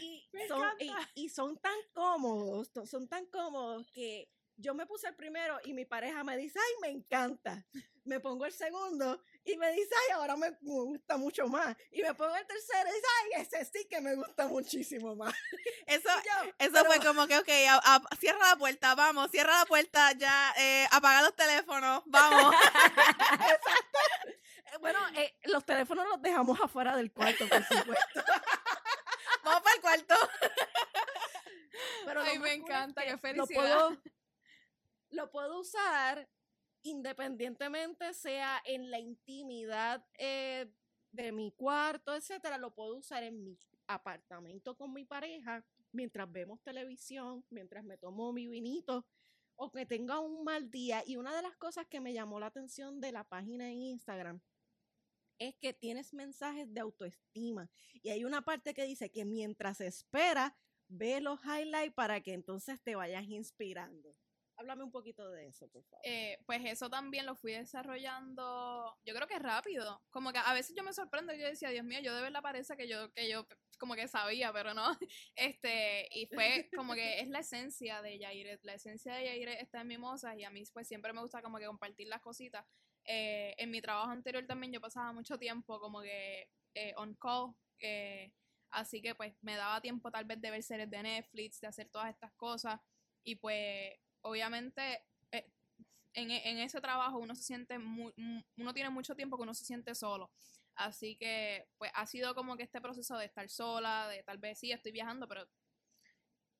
y, son, y, y, son tan cómodos, son tan cómodos que yo me puse el primero y mi pareja me dice, ay, me encanta. Me pongo el segundo y me dice, ay, ahora me, gusta mucho más. Y me pongo el tercero y dice, ay, ese sí que me gusta muchísimo más. Eso, eso fue como que, ok, cierra la puerta, vamos, cierra la puerta, ya, eh, apaga los teléfonos, vamos. Exacto. Bueno, eh, los teléfonos los dejamos afuera del cuarto, por supuesto. vamos para el cuarto. Pero Ay, me encanta, qué felicidad. Lo puedo, lo puedo usar independientemente sea en la intimidad eh, de mi cuarto, etcétera, lo puedo usar en mi apartamento con mi pareja mientras vemos televisión, mientras me tomo mi vinito o que tenga un mal día. Y una de las cosas que me llamó la atención de la página en Instagram es que tienes mensajes de autoestima y hay una parte que dice que mientras espera, ve los highlights para que entonces te vayas inspirando. Háblame un poquito de eso, por favor. Eh, pues eso también lo fui desarrollando, yo creo que rápido. Como que a veces yo me sorprendo y yo decía, Dios mío, yo de verdad parece que yo, que yo como que sabía, pero no. Este, y fue como que es la esencia de Yaire. La esencia de Yaire está en Mimosas y a mí pues siempre me gusta como que compartir las cositas. Eh, en mi trabajo anterior también yo pasaba mucho tiempo como que eh, on call. así que pues me daba tiempo tal vez de ver series de Netflix, de hacer todas estas cosas. Y pues obviamente eh, en, en, ese trabajo uno se siente, muy, uno tiene mucho tiempo que uno se siente solo. Así que, pues ha sido como que este proceso de estar sola, de tal vez sí, estoy viajando, pero...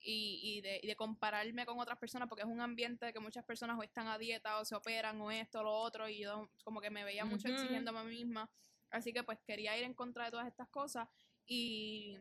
Y, y, de, y de compararme con otras personas, porque es un ambiente de que muchas personas o están a dieta o se operan o esto o lo otro, y yo como que me veía mucho exigiéndome a mí misma. Así que pues quería ir en contra de todas estas cosas y,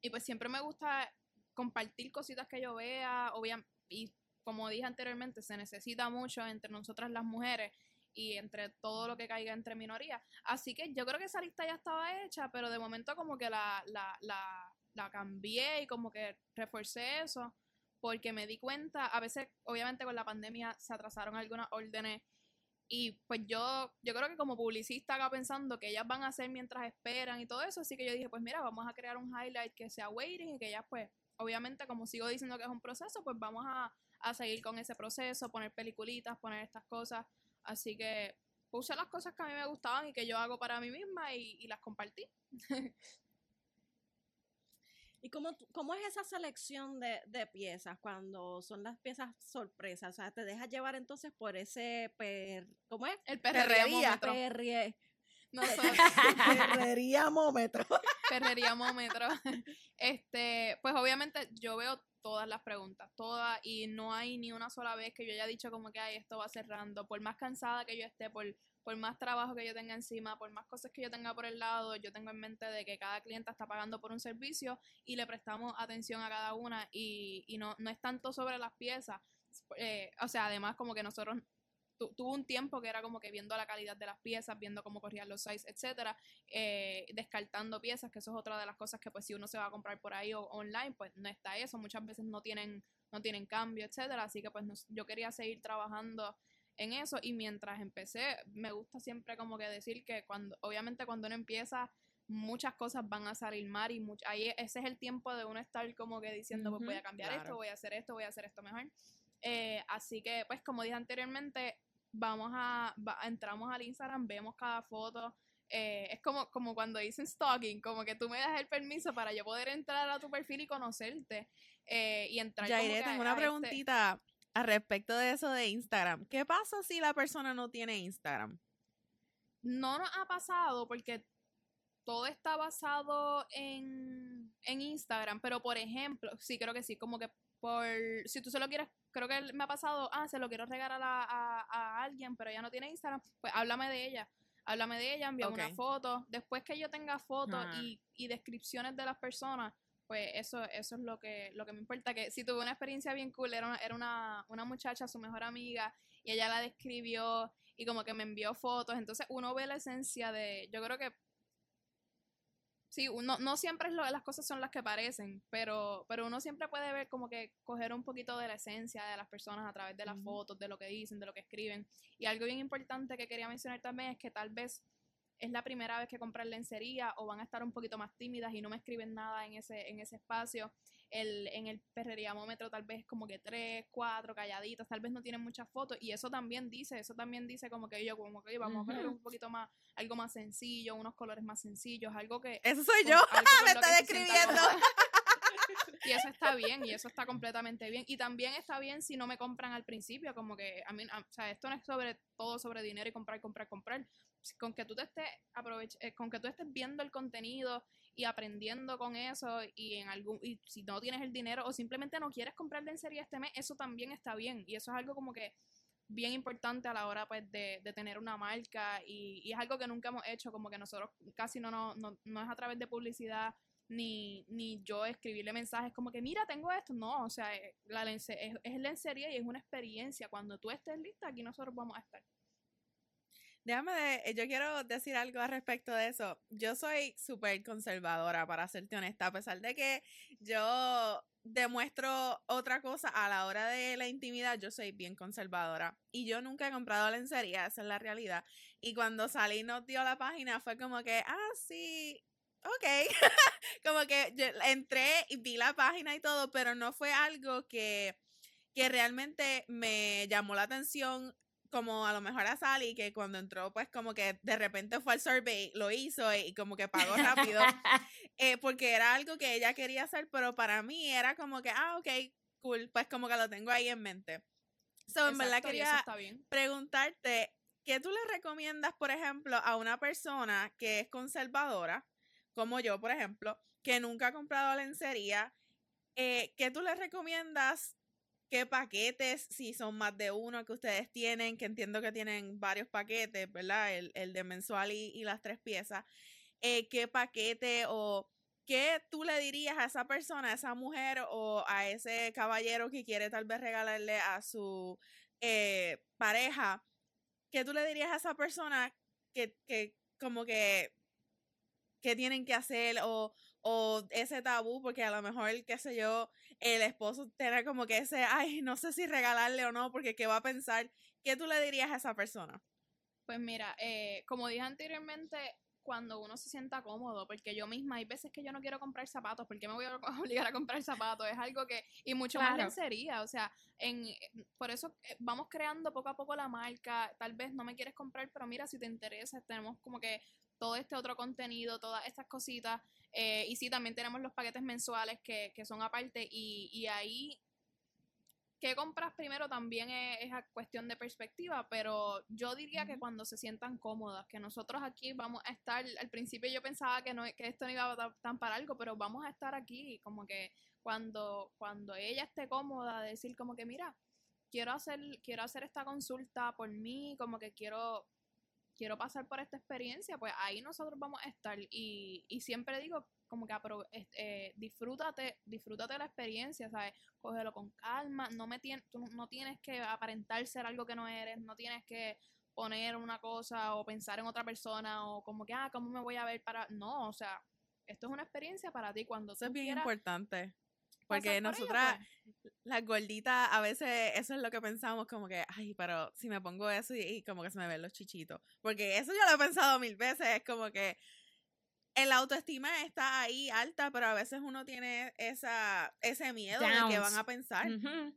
y pues siempre me gusta compartir cositas que yo vea, obviamente, y como dije anteriormente, se necesita mucho entre nosotras las mujeres y entre todo lo que caiga entre minorías. Así que yo creo que esa lista ya estaba hecha, pero de momento como que la, la, la, la cambié y como que reforcé eso, porque me di cuenta, a veces obviamente con la pandemia se atrasaron algunas órdenes y pues yo, yo creo que como publicista acá pensando que ellas van a hacer mientras esperan y todo eso, así que yo dije, pues mira, vamos a crear un highlight que sea waiting y que ellas pues, obviamente como sigo diciendo que es un proceso, pues vamos a, a seguir con ese proceso, poner peliculitas, poner estas cosas. Así que puse las cosas que a mí me gustaban y que yo hago para mí misma y, las compartí. ¿Y cómo, cómo, es esa selección de, de, piezas cuando son las piezas sorpresas? O sea, te dejas llevar entonces por ese per, ¿cómo es? El perreríamómetro. No, perreríamómetro. perreríamómetro. Este, pues obviamente yo veo todas las preguntas, todas, y no hay ni una sola vez que yo haya dicho como que Ay, esto va cerrando, por más cansada que yo esté, por, por más trabajo que yo tenga encima, por más cosas que yo tenga por el lado, yo tengo en mente de que cada cliente está pagando por un servicio y le prestamos atención a cada una y, y no, no es tanto sobre las piezas, eh, o sea, además como que nosotros tuvo un tiempo que era como que viendo la calidad de las piezas, viendo cómo corrían los sizes, etcétera, eh, descartando piezas, que eso es otra de las cosas que pues si uno se va a comprar por ahí o online, pues no está eso, muchas veces no tienen, no tienen cambio, etcétera, así que pues yo quería seguir trabajando en eso. Y mientras empecé, me gusta siempre como que decir que cuando, obviamente cuando uno empieza, muchas cosas van a salir mal y ahí ese es el tiempo de uno estar como que diciendo, pues voy a cambiar esto, voy a hacer esto, voy a hacer esto mejor. Eh, así que, pues como dije anteriormente, vamos a, entramos al Instagram, vemos cada foto. Eh, es como, como cuando dicen stalking, como que tú me das el permiso para yo poder entrar a tu perfil y conocerte eh, y entrar. Ya tengo una este preguntita al respecto de eso de Instagram. ¿Qué pasa si la persona no tiene Instagram? No nos ha pasado porque todo está basado en, en Instagram, pero por ejemplo, sí creo que sí, como que por, si tú se lo quieres, creo que me ha pasado, ah, se lo quiero regalar a, a, a alguien, pero ella no tiene Instagram, pues háblame de ella. Háblame de ella, envíame una Ok. foto. Después que yo tenga fotos y, y descripciones de las personas, pues eso, eso es lo que, lo que me importa. Que si tuve una experiencia bien cool, era, una- era una, una muchacha, su mejor amiga, y ella la describió y como que me envió fotos. Entonces uno ve la esencia de, yo creo que sí, uno, no siempre es lo, las cosas son las que parecen, pero, pero uno siempre puede ver como que coger un poquito de la esencia de las personas a través de las fotos, de lo que dicen, de lo que escriben. Y algo bien importante que quería mencionar también es que tal vez es la primera vez que compran lencería o van a estar un poquito más tímidas y no me escriben nada en ese, en ese espacio. El, en el perreriamómetro tal vez como que tres, cuatro calladitas, tal vez no tienen muchas fotos y eso también dice, eso también dice como que yo como que vamos a Ujú. un poquito más, algo más sencillo, unos colores más sencillos, algo que... Eso soy con- yo. Me está describiendo. Y eso está bien, y eso está completamente bien. Y también está bien si no me compran al principio, como que, a mí, a- o sea, esto no es sobre todo sobre dinero y comprar, comprar, comprar. Con que tú te estés aprovech eh, con que tú estés viendo el contenido y aprendiendo con eso y en algún y si no tienes el dinero o simplemente no quieres comprar lencería este mes, eso también está bien. Y eso es algo como que bien importante a la hora pues de, de tener una marca y, es algo que nunca hemos hecho, como que nosotros casi no, no, no, no es a través de publicidad ni, ni yo escribirle mensajes como que mira tengo esto, no, o sea, eh, la es, es lencería y es una experiencia, cuando tú estés lista aquí nosotros vamos a estar. Déjame de, eh, yo quiero decir algo al respecto de eso. Yo soy súper conservadora, para serte honesta, a pesar de que yo demuestro otra cosa a la hora de la intimidad, yo soy bien conservadora. Y yo nunca he comprado lencería, esa es la realidad. Y cuando salí nos dio la página, fue como que, ah, sí, ok. como que yo entré y vi la página y todo, pero no fue algo que, que realmente me llamó la atención como a lo mejor a Sally, que cuando entró, pues como que de repente fue al survey, lo hizo y, como que pagó rápido, eh, porque era algo que ella quería hacer, pero para mí era como que, ah, ok, cool, pues como que lo tengo ahí en mente. So, en verdad quería preguntarte, ¿qué tú le recomiendas, por ejemplo, a una persona que es conservadora, como yo, por ejemplo, que nunca ha comprado lencería? Eh, ¿Qué tú le recomiendas? ¿Qué paquetes, si son más de uno que ustedes tienen, que entiendo que tienen varios paquetes, ¿verdad? El, el de mensual y, las tres piezas. Eh, ¿Qué paquete o qué tú le dirías a esa persona, a esa mujer o a ese caballero que quiere tal vez regalarle a su eh, pareja? ¿Qué tú le dirías a esa persona que, que como que, que tienen que hacer o, o ese tabú? Porque a lo mejor, qué sé yo, el esposo tiene como que ese, ay, no sé si regalarle o no, porque qué va a pensar. ¿Qué tú le dirías a esa persona? Pues mira, eh, como dije anteriormente, cuando uno se sienta cómodo, porque yo misma hay veces que yo no quiero comprar zapatos, porque me voy a obligar a comprar zapatos? Es algo que, y mucho más lencería, o sea, en, por eso eh, vamos creando poco a poco la marca, tal vez no me quieres comprar, pero mira, si te interesa, tenemos como que todo este otro contenido, todas estas cositas, eh, y sí, también tenemos los paquetes mensuales que, que son aparte, y, y ahí qué compras primero también es, cuestión de perspectiva, pero yo diría que cuando se sientan cómodas, que nosotros aquí vamos a estar, al principio yo pensaba que no que esto no iba a tan para algo, pero vamos a estar aquí, como que cuando, cuando ella esté cómoda, decir como que mira, quiero hacer, quiero hacer esta consulta por mí, como que quiero, quiero pasar por esta experiencia, pues ahí nosotros vamos a estar. Y, y siempre digo, como que eh, disfrútate, disfrútate la experiencia, ¿sabes? Cógelo con calma, no me tien- tú no tienes que aparentar ser algo que no eres, no tienes que poner una cosa o pensar en otra persona o como que, ah, ¿cómo me voy a ver para...? No, o sea, esto es una experiencia para ti cuando tú bien importante. Porque nosotras, pues. las gorditas, a veces eso es lo que pensamos, como que, ay, pero si me pongo eso y, y como que se me ven los chichitos. Porque eso yo lo he pensado mil veces, es como que el autoestima está ahí alta, pero a veces uno tiene esa, ese miedo de que van a pensar. Yo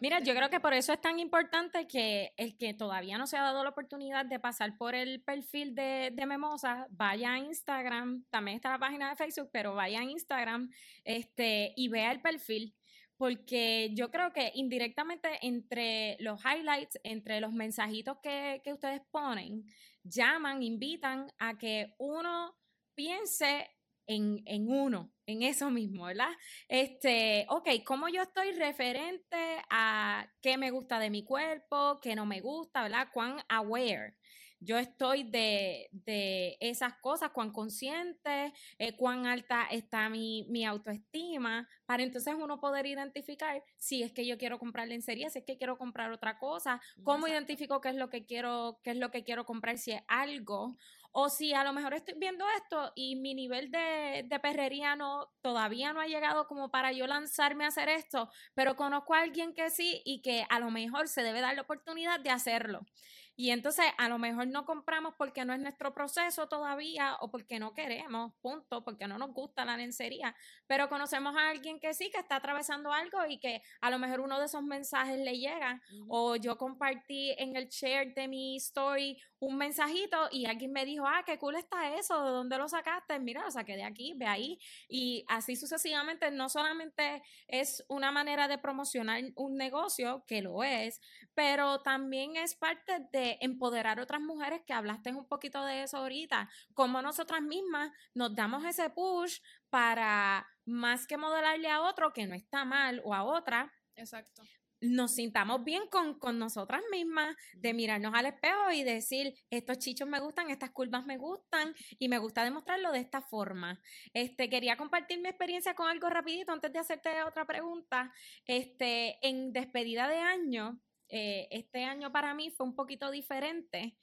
Mira, yo creo que por eso es tan importante que el que todavía no se ha dado la oportunidad de pasar por el perfil de, de Memosa, vaya a Instagram, también está la página de Facebook, pero vaya a Instagram este, y vea el perfil, porque yo creo que indirectamente entre los highlights, entre los mensajitos que, que ustedes ponen, llaman, invitan a que uno piense en, en uno, en eso mismo, ¿verdad? Este, ok, ¿cómo yo estoy referente a qué me gusta de mi cuerpo, qué no me gusta, ¿verdad? ¿Cuán aware? yo estoy de, de, esas cosas, cuán consciente, eh, cuán alta está mi, mi, autoestima, para entonces uno poder identificar si es que yo quiero comprar lencería, si es que quiero comprar otra cosa, cómo identifico qué es lo que quiero, qué es lo que quiero comprar, si es algo, o si a lo mejor estoy viendo esto y mi nivel de, de perrería no, todavía no ha llegado como para yo lanzarme a hacer esto, pero conozco a alguien que sí y que a lo mejor se debe dar la oportunidad de hacerlo. Y entonces a lo mejor no compramos porque no es nuestro proceso todavía o porque no queremos, punto, porque no nos gusta la lencería, pero conocemos a alguien que sí, que está atravesando algo y que a lo mejor uno de esos mensajes le llega. O yo compartí en el share de mi story un mensajito y alguien me dijo, ah, qué cool está eso, ¿de dónde lo sacaste? Mira, lo saqué de aquí, ve ahí. Y así sucesivamente, no solamente es una manera de promocionar un negocio, que lo es, pero también es parte de empoderar a otras mujeres, que hablaste un poquito de eso ahorita, como nosotras mismas nos damos ese push para más que modelarle a otro, que no está mal, o a otra. Exacto nos sintamos bien con, con, nosotras mismas, de mirarnos al espejo y decir, estos chichos me gustan, estas curvas me gustan y me gusta demostrarlo de esta forma. Este, quería compartir mi experiencia con algo rapidito antes de hacerte otra pregunta. Este, en despedida de año, eh, este año para mí fue un poquito diferente.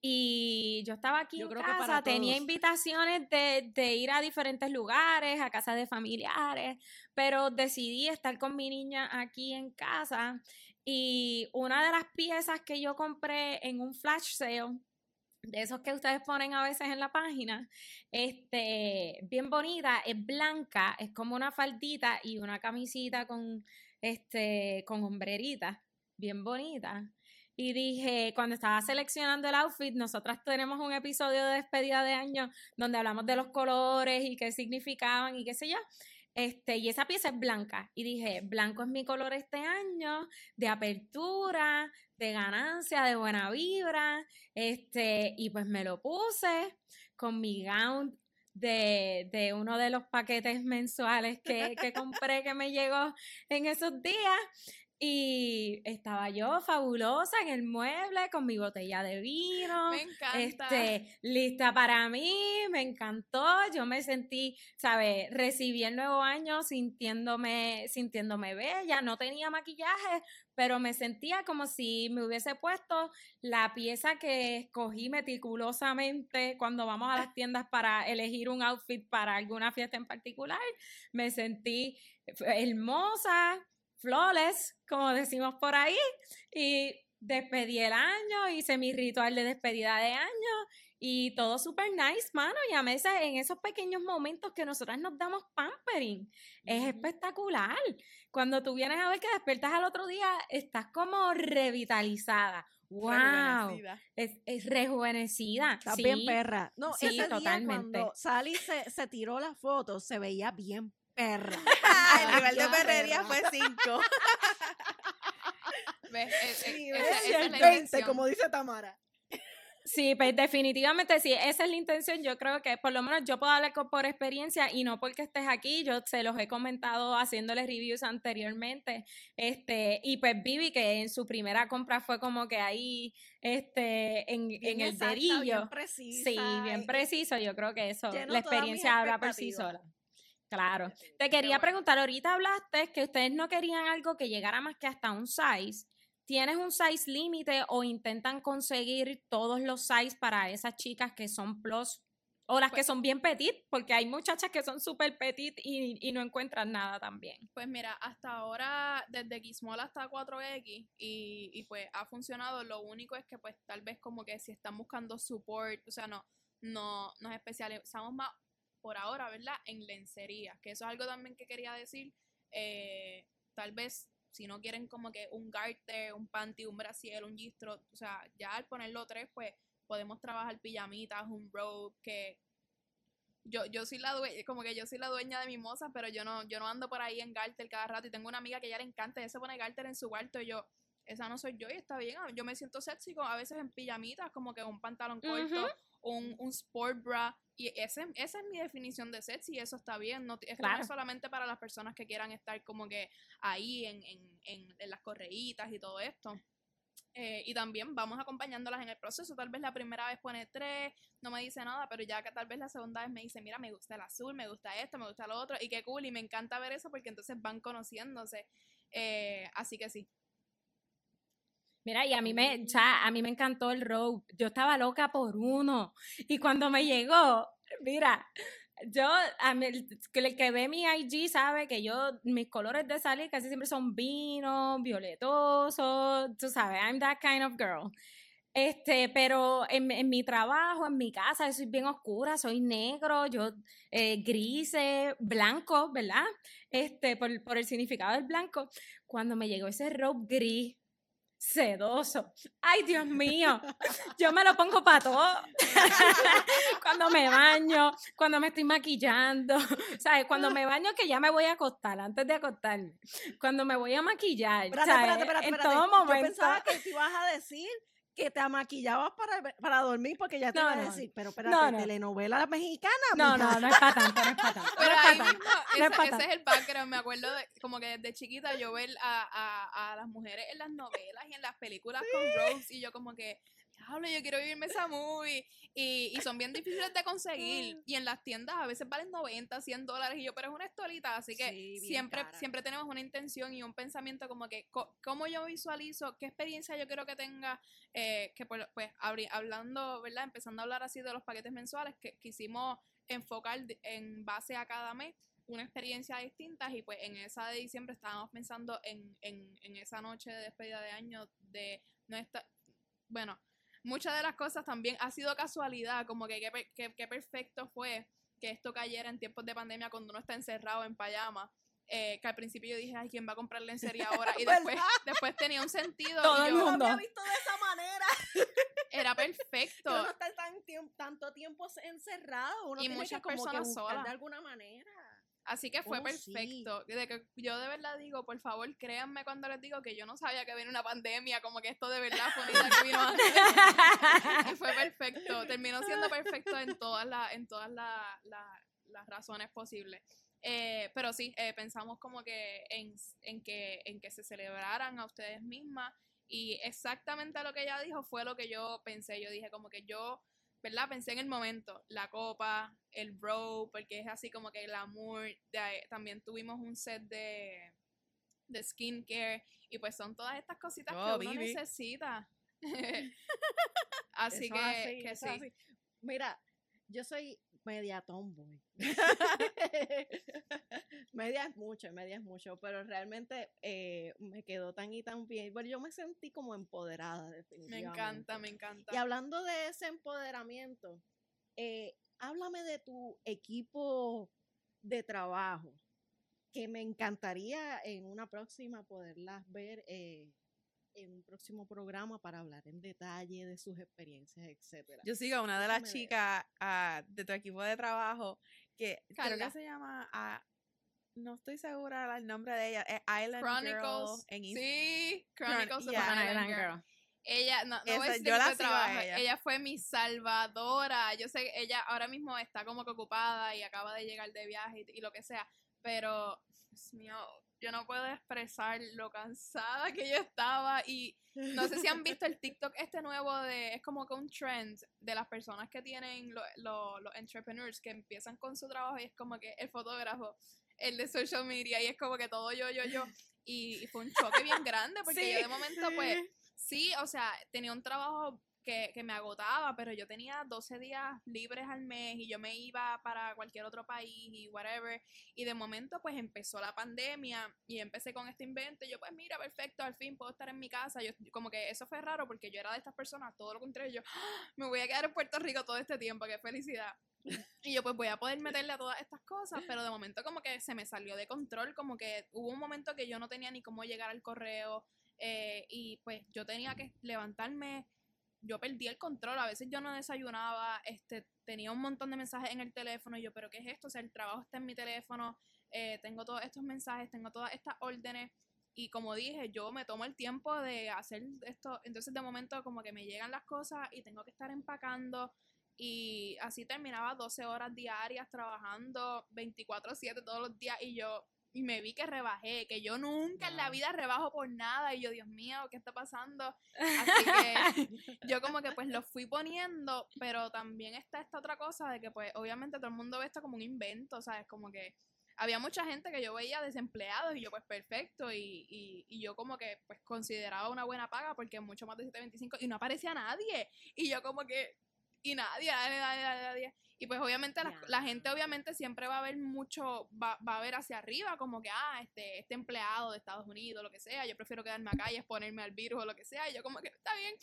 Y yo estaba aquí en casa, tenía invitaciones de, de, ir a diferentes lugares, a casas de familiares, pero decidí estar con mi niña aquí en casa. Y una de las piezas que yo compré en un flash sale, de esos que ustedes ponen a veces en la página, este, bien bonita, es blanca, es como una faldita y una camisita con, este, con hombrerita, bien bonita. Y dije, cuando estaba seleccionando el outfit, nosotras tenemos un episodio de despedida de año donde hablamos de los colores y qué significaban y qué sé yo. Este, y esa pieza es blanca. Y dije, blanco es mi color este año, de apertura, de ganancia, de buena vibra. Este, y pues me lo puse con mi gown de, de uno de los paquetes mensuales que, que compré que me llegó en esos días. Y estaba yo fabulosa en el mueble con mi botella de vino. Me encanta. Este, lista para mí, me encantó. Yo me sentí, ¿sabes? Recibí el nuevo año sintiéndome, sintiéndome bella. No tenía maquillaje, pero me sentía como si me hubiese puesto la pieza que escogí meticulosamente cuando vamos a las tiendas para elegir un outfit para alguna fiesta en particular. Me sentí hermosa flores, como decimos por ahí, y despedí el año, hice mi ritual de despedida de año y todo súper nice, mano. Y a veces en esos pequeños momentos que nosotras nos damos pampering, es espectacular. Cuando tú vienes a ver que despiertas al otro día, estás como revitalizada. ¡Wow! Es, es, rejuvenecida. Está bien perra. No, sí, totalmente. cuando Sally se, se tiró la foto, se veía bien perra. el nivel de perrería fue 5. ¿Ves? Es, es, como dice Tamara. Sí, pues definitivamente sí, esa es la intención. Yo creo que por lo menos yo puedo hablar por experiencia y no porque estés aquí, yo se los he comentado haciéndoles reviews anteriormente. Este, y pues Vivi que en su primera compra fue como que ahí este en, en el dedillo. sí, bien preciso, yo creo que eso, la experiencia habla por sí sola. Claro. Te quería preguntar, ahorita hablaste que ustedes no querían algo que llegara más que hasta un size. ¿Tienes un size límite o intentan conseguir todos los size para esas chicas que son plus o las que pues son bien petit? Porque hay muchachas que son súper petit y, y, no encuentran nada también. Pues mira, hasta ahora, desde Gizmola hasta 4X y, y pues ha funcionado. Lo único es que pues tal vez como que si están buscando support, o sea, no, no nos especializamos más por ahora, ¿verdad? En lencería, que eso es algo también que quería decir. Eh, tal vez si no quieren como que un garter, un panty, un brasier, un gistro, o sea, ya al ponerlo tres, pues podemos trabajar pijamitas, un robe, que yo, yo soy la dueña, como que yo soy la dueña de mi moza, pero yo no, yo no ando por ahí en garter cada rato y tengo una amiga que ya le encanta, ella se pone garter en su cuarto y yo, esa no soy yo y está bien, yo me siento sexy a veces en pijamitas, como que un pantalón corto un, un sport bra. Y ese, esa es mi definición de sexy y eso está bien. No, esto no Claro. es solamente para las personas que quieran estar como que ahí en, en, en, en las correitas y todo esto. Eh, y también vamos acompañándolas en el proceso. Tal vez la primera vez pone tres, no me dice nada, pero ya que tal vez la segunda vez me dice, mira, me gusta el azul, me gusta esto, me gusta lo otro, y qué cool, y me encanta ver eso porque entonces van conociéndose. Eh, así que sí. Mira, y a mí me, sea, a mí me encantó el rope. Yo estaba loca por uno. Y cuando me llegó, mira, yo, a mí, el que ve mi IG sabe que yo, mis colores de salir casi siempre son vino, violetoso, tú sabes, I'm that kind of girl. Este, pero en, mi trabajo, en mi casa, soy bien oscura, soy negro, yo eh, grises, blanco, ¿verdad? Este, por, por el significado del blanco. Cuando me llegó ese rope gris, sedoso. Ay, Dios mío, yo me lo pongo para todo. cuando me baño, cuando me estoy maquillando, ¿sabes? Cuando me baño que ya me voy a acostar, antes de acostarme. Cuando me voy a maquillar, Espérate, ¿sabes? espérate, espérate, en todo Yo momento. pensaba que te ibas a decir que te maquillabas para, para dormir porque ya te No, iba a decir, pero espérate, No, no. telenovela mexicana. No, no, no es para tanto, no es para tanto. Pero no es pa' ahí mismo, No es ese, es el background. Me acuerdo de, como que desde chiquita yo ver a, a, a las mujeres en las novelas y en las películas con Rose y yo como que, diablo, yo quiero vivirme esa movie. Y, y son bien difíciles de conseguir. Y en las tiendas a veces valen 90, 100 dólares y yo, pero es una estolita. Así que Sí, siempre, cara. siempre tenemos una intención y un pensamiento como que, co- ¿cómo yo visualizo? ¿Qué experiencia yo quiero que tenga? Eh, que pues abri- hablando, ¿verdad? Empezando a hablar así de los paquetes mensuales, que quisimos enfocar en base a cada mes una experiencia distinta y pues en esa de diciembre estábamos pensando en, en, en esa noche de despedida de año de nuestra, bueno, muchas de las cosas también ha sido casualidad, como que qué per- qué- qué perfecto fue que esto cayera en tiempos de pandemia cuando uno está encerrado en pajama. eh, que al principio yo dije, ay, ¿quién va a comprar lencería ahora? Y después, después tenía un sentido. Todo y el yo, no mundo. había visto de esa manera. Era perfecto. uno está tan tiempo, tanto tiempo encerrado, uno Y tiene muchas que como que personas solas. de alguna manera. Así que fue Oh, sí. perfecto. De que yo de verdad digo, por favor, créanme cuando les digo que yo no sabía que venía una pandemia, como que esto de verdad fue una que vino antes. y fue perfecto. Terminó siendo perfecto en todas las, en todas la- la- las razones posibles. Eh, pero sí, eh, pensamos como que en, en que en que se celebraran a ustedes mismas. Y exactamente lo que ella dijo fue lo que yo pensé. Yo dije como que yo, ¿verdad? Pensé en el momento, la copa, el bro, porque es así como que el amor. de- también tuvimos un set de, de skincare y pues son todas estas cositas Oh, que uno Bibi. necesita. así Eso que, así, que sí. así. Mira, yo soy media tomboy. media es mucho, media es mucho, pero realmente eh, me quedó tan y tan bien. Bueno, yo me sentí como empoderada, Me definitivamente. encanta, me encanta. Y hablando de ese empoderamiento, eh, háblame de tu equipo de trabajo, que me encantaría en una próxima poderlas ver eh, en un próximo programa para hablar en detalle de sus experiencias, etcétera. Yo sigo a una de las chicas de tu equipo de trabajo que creo que se llama, ah, no estoy segura el nombre de ella, es Island Chronicles. Girl en Insta- Sí, Chronicles of yeah. an Island Island Girl. Girl. Ella, no, no voy a Esa- yo la trabaja, ella. ella fue mi salvadora. Yo sé que ella ahora mismo está como que ocupada y acaba de llegar de viaje y, y lo que sea, pero, Dios mío, yo no puedo expresar lo cansada que yo estaba y no sé si han visto el TikTok este nuevo de, es como que un trend de las personas que tienen lo- lo- los entrepreneurs que empiezan con su trabajo y es como que el fotógrafo, el de social media y es como que todo yo, yo, yo. Y, y fue un choque bien grande porque yo de momento pues sí, o sea, tenía un trabajo que, que me agotaba, pero yo tenía 12 días libres al mes y yo me iba para cualquier otro país y whatever. Y de momento, pues empezó la pandemia y empecé con este invento. Yo, pues mira, perfecto, al fin puedo estar en mi casa. Yo, como que eso fue raro porque yo era de estas personas, todo lo contrario. Yo, "Ah, me voy a quedar en Puerto Rico todo este tiempo, qué felicidad. Y yo, pues voy a poder meterle a todas estas cosas, pero de momento, como que se me salió de control. Como que hubo un momento que yo no tenía ni cómo llegar al correo. eh, y pues yo tenía que levantarme yo perdí el control, a veces yo no desayunaba, este, tenía un montón de mensajes en el teléfono y yo, pero ¿qué es esto? O sea, el trabajo está en mi teléfono, eh, tengo todos estos mensajes, tengo todas estas órdenes y como dije, yo me tomo el tiempo de hacer esto, entonces de momento como que me llegan las cosas y tengo que estar empacando y así terminaba 12 horas diarias trabajando 24/7 todos los días y yo y me vi que rebajé, que yo nunca en la vida rebajo por nada y yo, Dios mío, ¿qué está pasando? Así que yo como que pues lo fui poniendo, pero también está esta otra cosa de que pues obviamente todo el mundo ve esto como un invento, ¿sabes? Como que había mucha gente que yo veía desempleados y yo pues perfecto y, y, y yo como que pues consideraba una buena paga porque mucho más de 725 y no aparecía nadie y yo como que y nadie, nadie, nadie, nadie. Y pues obviamente la, la, gente obviamente siempre va a ver mucho, va, va, a ver hacia arriba como que, ah, este, este empleado de Estados Unidos, lo que sea, yo prefiero quedarme acá y exponerme al virus o lo que sea, y yo como que está bien.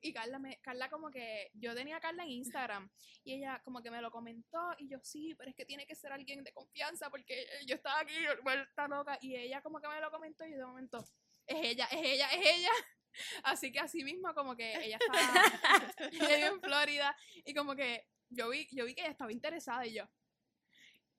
Y Carla, me, Carla como que, yo tenía a Carla en Instagram y ella como que me lo comentó y yo sí, pero es que tiene que ser alguien de confianza porque yo estaba aquí vuelta loca y ella como que me lo comentó y de momento, es ella, es ella, es ella. Así que así mismo como que ella estaba en Florida y como que yo vi, yo vi que ella estaba interesada y yo.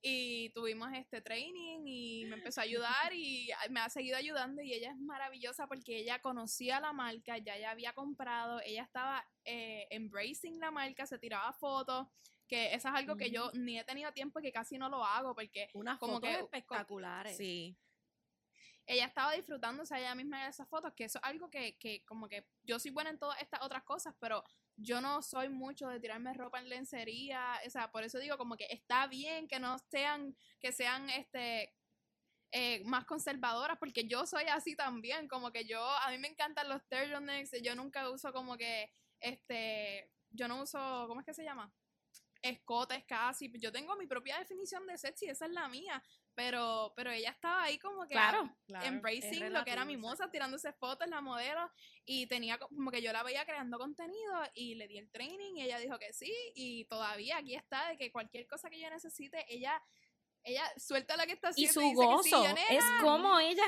Y tuvimos este training y me empezó a ayudar y me ha seguido ayudando y ella es maravillosa porque ella conocía la marca, ya ya había comprado, ella estaba eh, embracing la marca, se tiraba fotos, que eso es algo que yo ni he tenido tiempo y que casi no lo hago porque unas como fotos que espectaculares. Sí. Ella estaba disfrutándose ella misma de esas fotos, que eso es algo que, que como que yo soy buena en todas estas otras cosas, pero yo no soy mucho de tirarme ropa en lencería, o sea, por eso digo como que está bien que no sean, que sean este eh, más conservadoras, porque yo soy así también, como que yo, a mí me encantan los turtlenecks, yo nunca uso como que, este, yo no uso, ¿cómo es que se llama? Escotes casi, yo tengo mi propia definición de sexy, esa es la mía, pero, pero ella estaba ahí como que claro, claro, embracing lo que era mi moza, tirándose fotos, la modelo, y tenía como que yo la veía creando contenido y le di el training y ella dijo que sí, y todavía aquí está, de que cualquier cosa que yo necesite, ella, ella suelta lo que está Y haciendo. su dice que sí, gozo yo, "Nena". es como ella,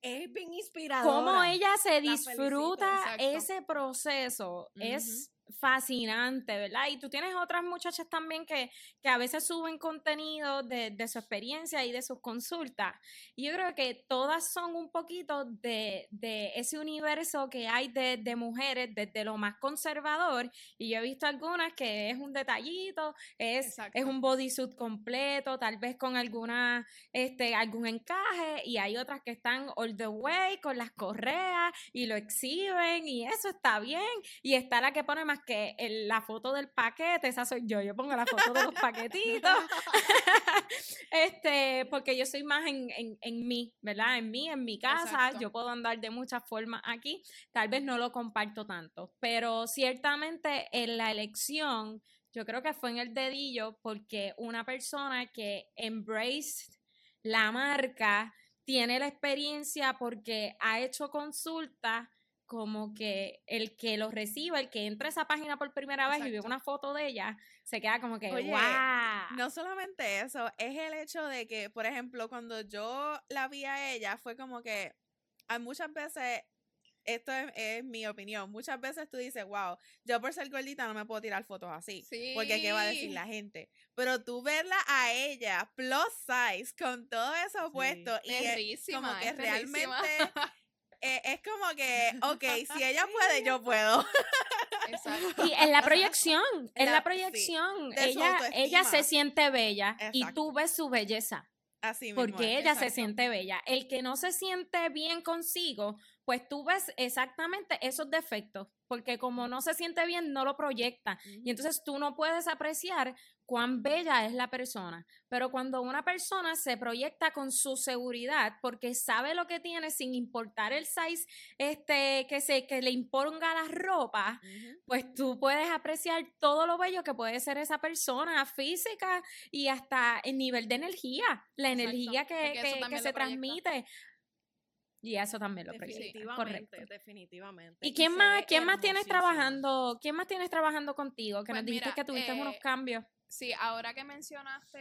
Es bien inspiradora. como ella se La disfruta ese proceso. Es fascinante, ¿verdad? Y tú tienes otras muchachas también que, que a veces suben contenido de, de su experiencia y de sus consultas. Y yo creo que todas son un poquito de, de ese universo que hay de, de mujeres desde lo más conservador. Y yo he visto algunas que es un detallito, es, Exacto. es un bodysuit completo, tal vez con alguna, este, algún encaje. Y hay otras que están all the way con las correas y lo exhiben y eso está bien. Y está la que pone más que el- la foto del paquete, esa soy yo, yo pongo la foto de los paquetitos. este, porque yo soy más en, en, en mí, ¿verdad? En mí, en mi casa, Exacto. yo puedo andar de muchas formas aquí, tal vez no lo comparto tanto, pero ciertamente en la elección, yo creo que fue en el dedillo porque una persona que embraced la marca tiene la experiencia porque ha hecho consultas como que el que lo reciba, el que entra a esa página por primera vez y ve una foto de ella, se queda como que, Oye, ¡wow! No solamente eso, es el hecho de que, por ejemplo, cuando yo la vi a ella, fue como que muchas veces, esto es, es mi opinión, muchas veces tú dices, wow, yo por ser gordita no me puedo tirar fotos así. Porque qué va a decir Sí. la gente. Pero tú verla a ella, plus size, con todo eso Sí. puesto, y es como que es realmente eh, es como que, ok, si ella puede, yo puedo. Exacto. Y en la proyección, en La- proyección, ella, ella se siente bella y tú ves su belleza. Así mismo. porque es. ella se siente bella. El que no se siente bien consigo, pues tú ves exactamente esos defectos, porque como no se siente bien, no lo proyecta. Y entonces tú no puedes apreciar cuán bella es la persona. Pero cuando una persona se proyecta con su seguridad, porque sabe lo que tiene sin importar el size este, que, se, que le imponga la ropa, pues tú puedes apreciar todo lo bello que puede ser esa persona física y hasta el nivel de energía, la Exacto, energía que, que- se transmite. Y eso también lo proyecta. Definitivamente, Correcto. definitivamente. ¿Y quién más, quién más tienes trabajando? ¿Quién más tienes trabajando contigo? Que Pues nos dijiste mira, que tuviste unos eh, cambios. Sí, ahora que mencionaste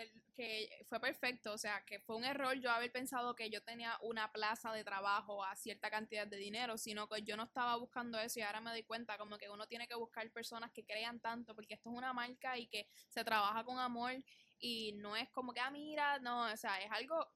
el, que fue perfecto, o sea, que fue un error yo haber pensado que yo tenía una plaza de trabajo a cierta cantidad de dinero, sino que yo no estaba buscando eso y ahora me doy cuenta como que uno tiene que buscar personas que crean tanto, porque esto es una marca y que se trabaja con amor y no es como que, ah, mira, no, o sea, es algo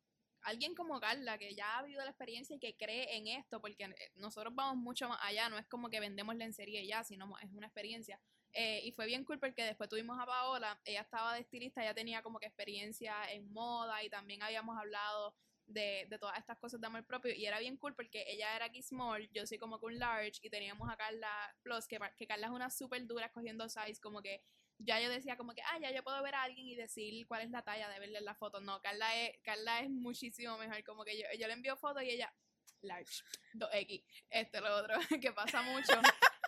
alguien como Carla, que ya ha vivido la experiencia y que cree en esto, porque nosotros vamos mucho más allá, no es como que vendemos lencería y ya, sino es una experiencia. Eh, y fue bien cool porque después tuvimos a Paola, ella estaba de estilista, ella tenía como que experiencia en moda y también habíamos hablado de, de, todas estas cosas de amor propio y era bien cool porque ella era aquí small, yo soy como que un large y teníamos a Carla Plus, que, Carla es una súper dura escogiendo size, como que ya yo decía como que, ah, ya yo puedo ver a alguien y decir cuál es la talla de verle la foto. No, Carla es, Carla es muchísimo mejor, como que yo, yo le envío fotos y ella, large, 2X, este, lo otro, que pasa mucho.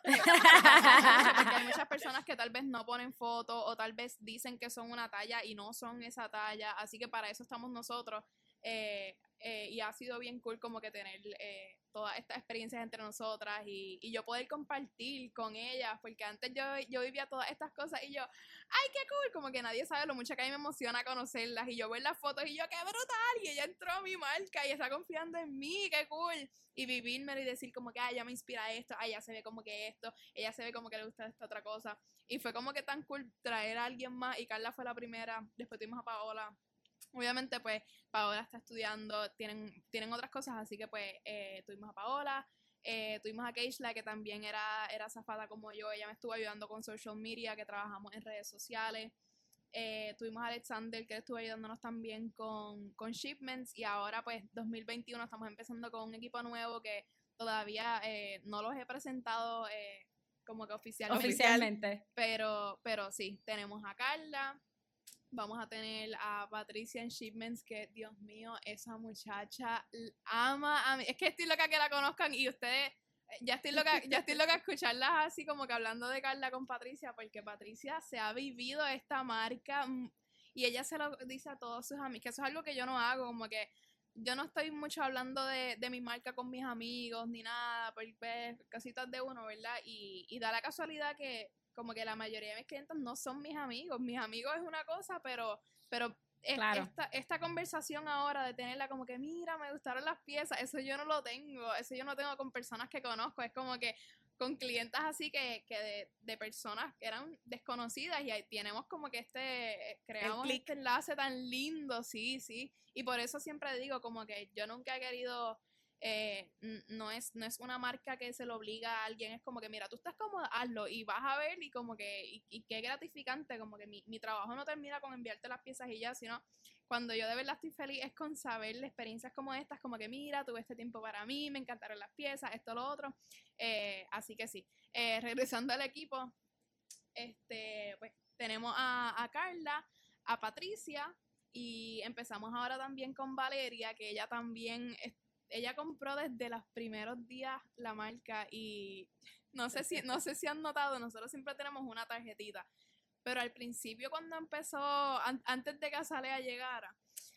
porque hay muchas personas que tal vez no ponen fotos o tal vez dicen que son una talla y no son esa talla, así que para eso estamos nosotros. Eh, eh, y ha sido bien cool como que tener eh, todas estas experiencias entre nosotras y, y, yo poder compartir con ellas, porque antes yo, yo vivía todas estas cosas y yo, ay, qué cool, como que nadie sabe lo mucho que a mí me emociona conocerlas y yo ver las fotos y yo, qué brutal, y ella entró a mi marca y está confiando en mí, qué cool, y vivirme y decir como que, ay, ella me inspira esto, ay, ella se ve como que esto, ella se ve como que le gusta esta otra cosa, y fue como que tan cool traer a alguien más y Carla fue la primera, después tuvimos a Paola, Obviamente, pues, Paola está estudiando, tienen, tienen otras cosas, así que pues eh, tuvimos a Paola, eh, tuvimos a Keishla, que también era, era zafada como yo, ella me estuvo ayudando con social media, que trabajamos en redes sociales. Eh, tuvimos a Alexander, que estuvo ayudándonos también con, con shipments, y ahora pues 2021 estamos empezando con un equipo nuevo que todavía no los he presentado como que oficialmente. Oficialmente. Pero, pero sí, tenemos a Carla, Vamos a tener a Patricia en Shipments, que Dios mío, esa muchacha ama a mí. Es que estoy loca que la conozcan y ustedes, eh, ya estoy loca, ya estoy loca escucharlas así como que hablando de Carla con Patricia, porque Patricia se ha vivido esta marca mm, y ella se lo dice a todos sus amigos, que eso es algo que yo no hago, como que yo no estoy mucho hablando de, de mi marca con mis amigos ni nada, pues, casitas de uno, ¿verdad? Y, y da la casualidad que como que la mayoría de mis clientes no son mis amigos. Mis amigos es una cosa, pero, pero esta, esta conversación ahora de tenerla como que, mira, me gustaron las piezas, eso yo no lo tengo, eso yo no tengo con personas que conozco, es como que con clientes así que, que de, de, personas que eran desconocidas y ahí tenemos como que este, creamos este enlace tan lindo, sí, sí, y por eso siempre digo como que yo nunca he querido eh, no, es, no es una marca que se lo obliga a alguien, es como que, mira, tú estás cómoda, hazlo y vas a ver y como que, y, qué gratificante, como que mi, mi, trabajo no termina con enviarte las piezas y ya, sino cuando yo de verdad estoy feliz es con saber experiencias como estas, como que, mira, tuve este tiempo para mí, me encantaron las piezas, esto, lo otro, eh, así que sí, eh, regresando al equipo, este, pues tenemos a, a Carla, a Patricia, y empezamos ahora también con Valeria, que ella también ella compró desde los primeros días la marca y no sé si, no sé si han notado, nosotros siempre tenemos una tarjetita. Pero al principio cuando empezó, antes de que Azalea llegara,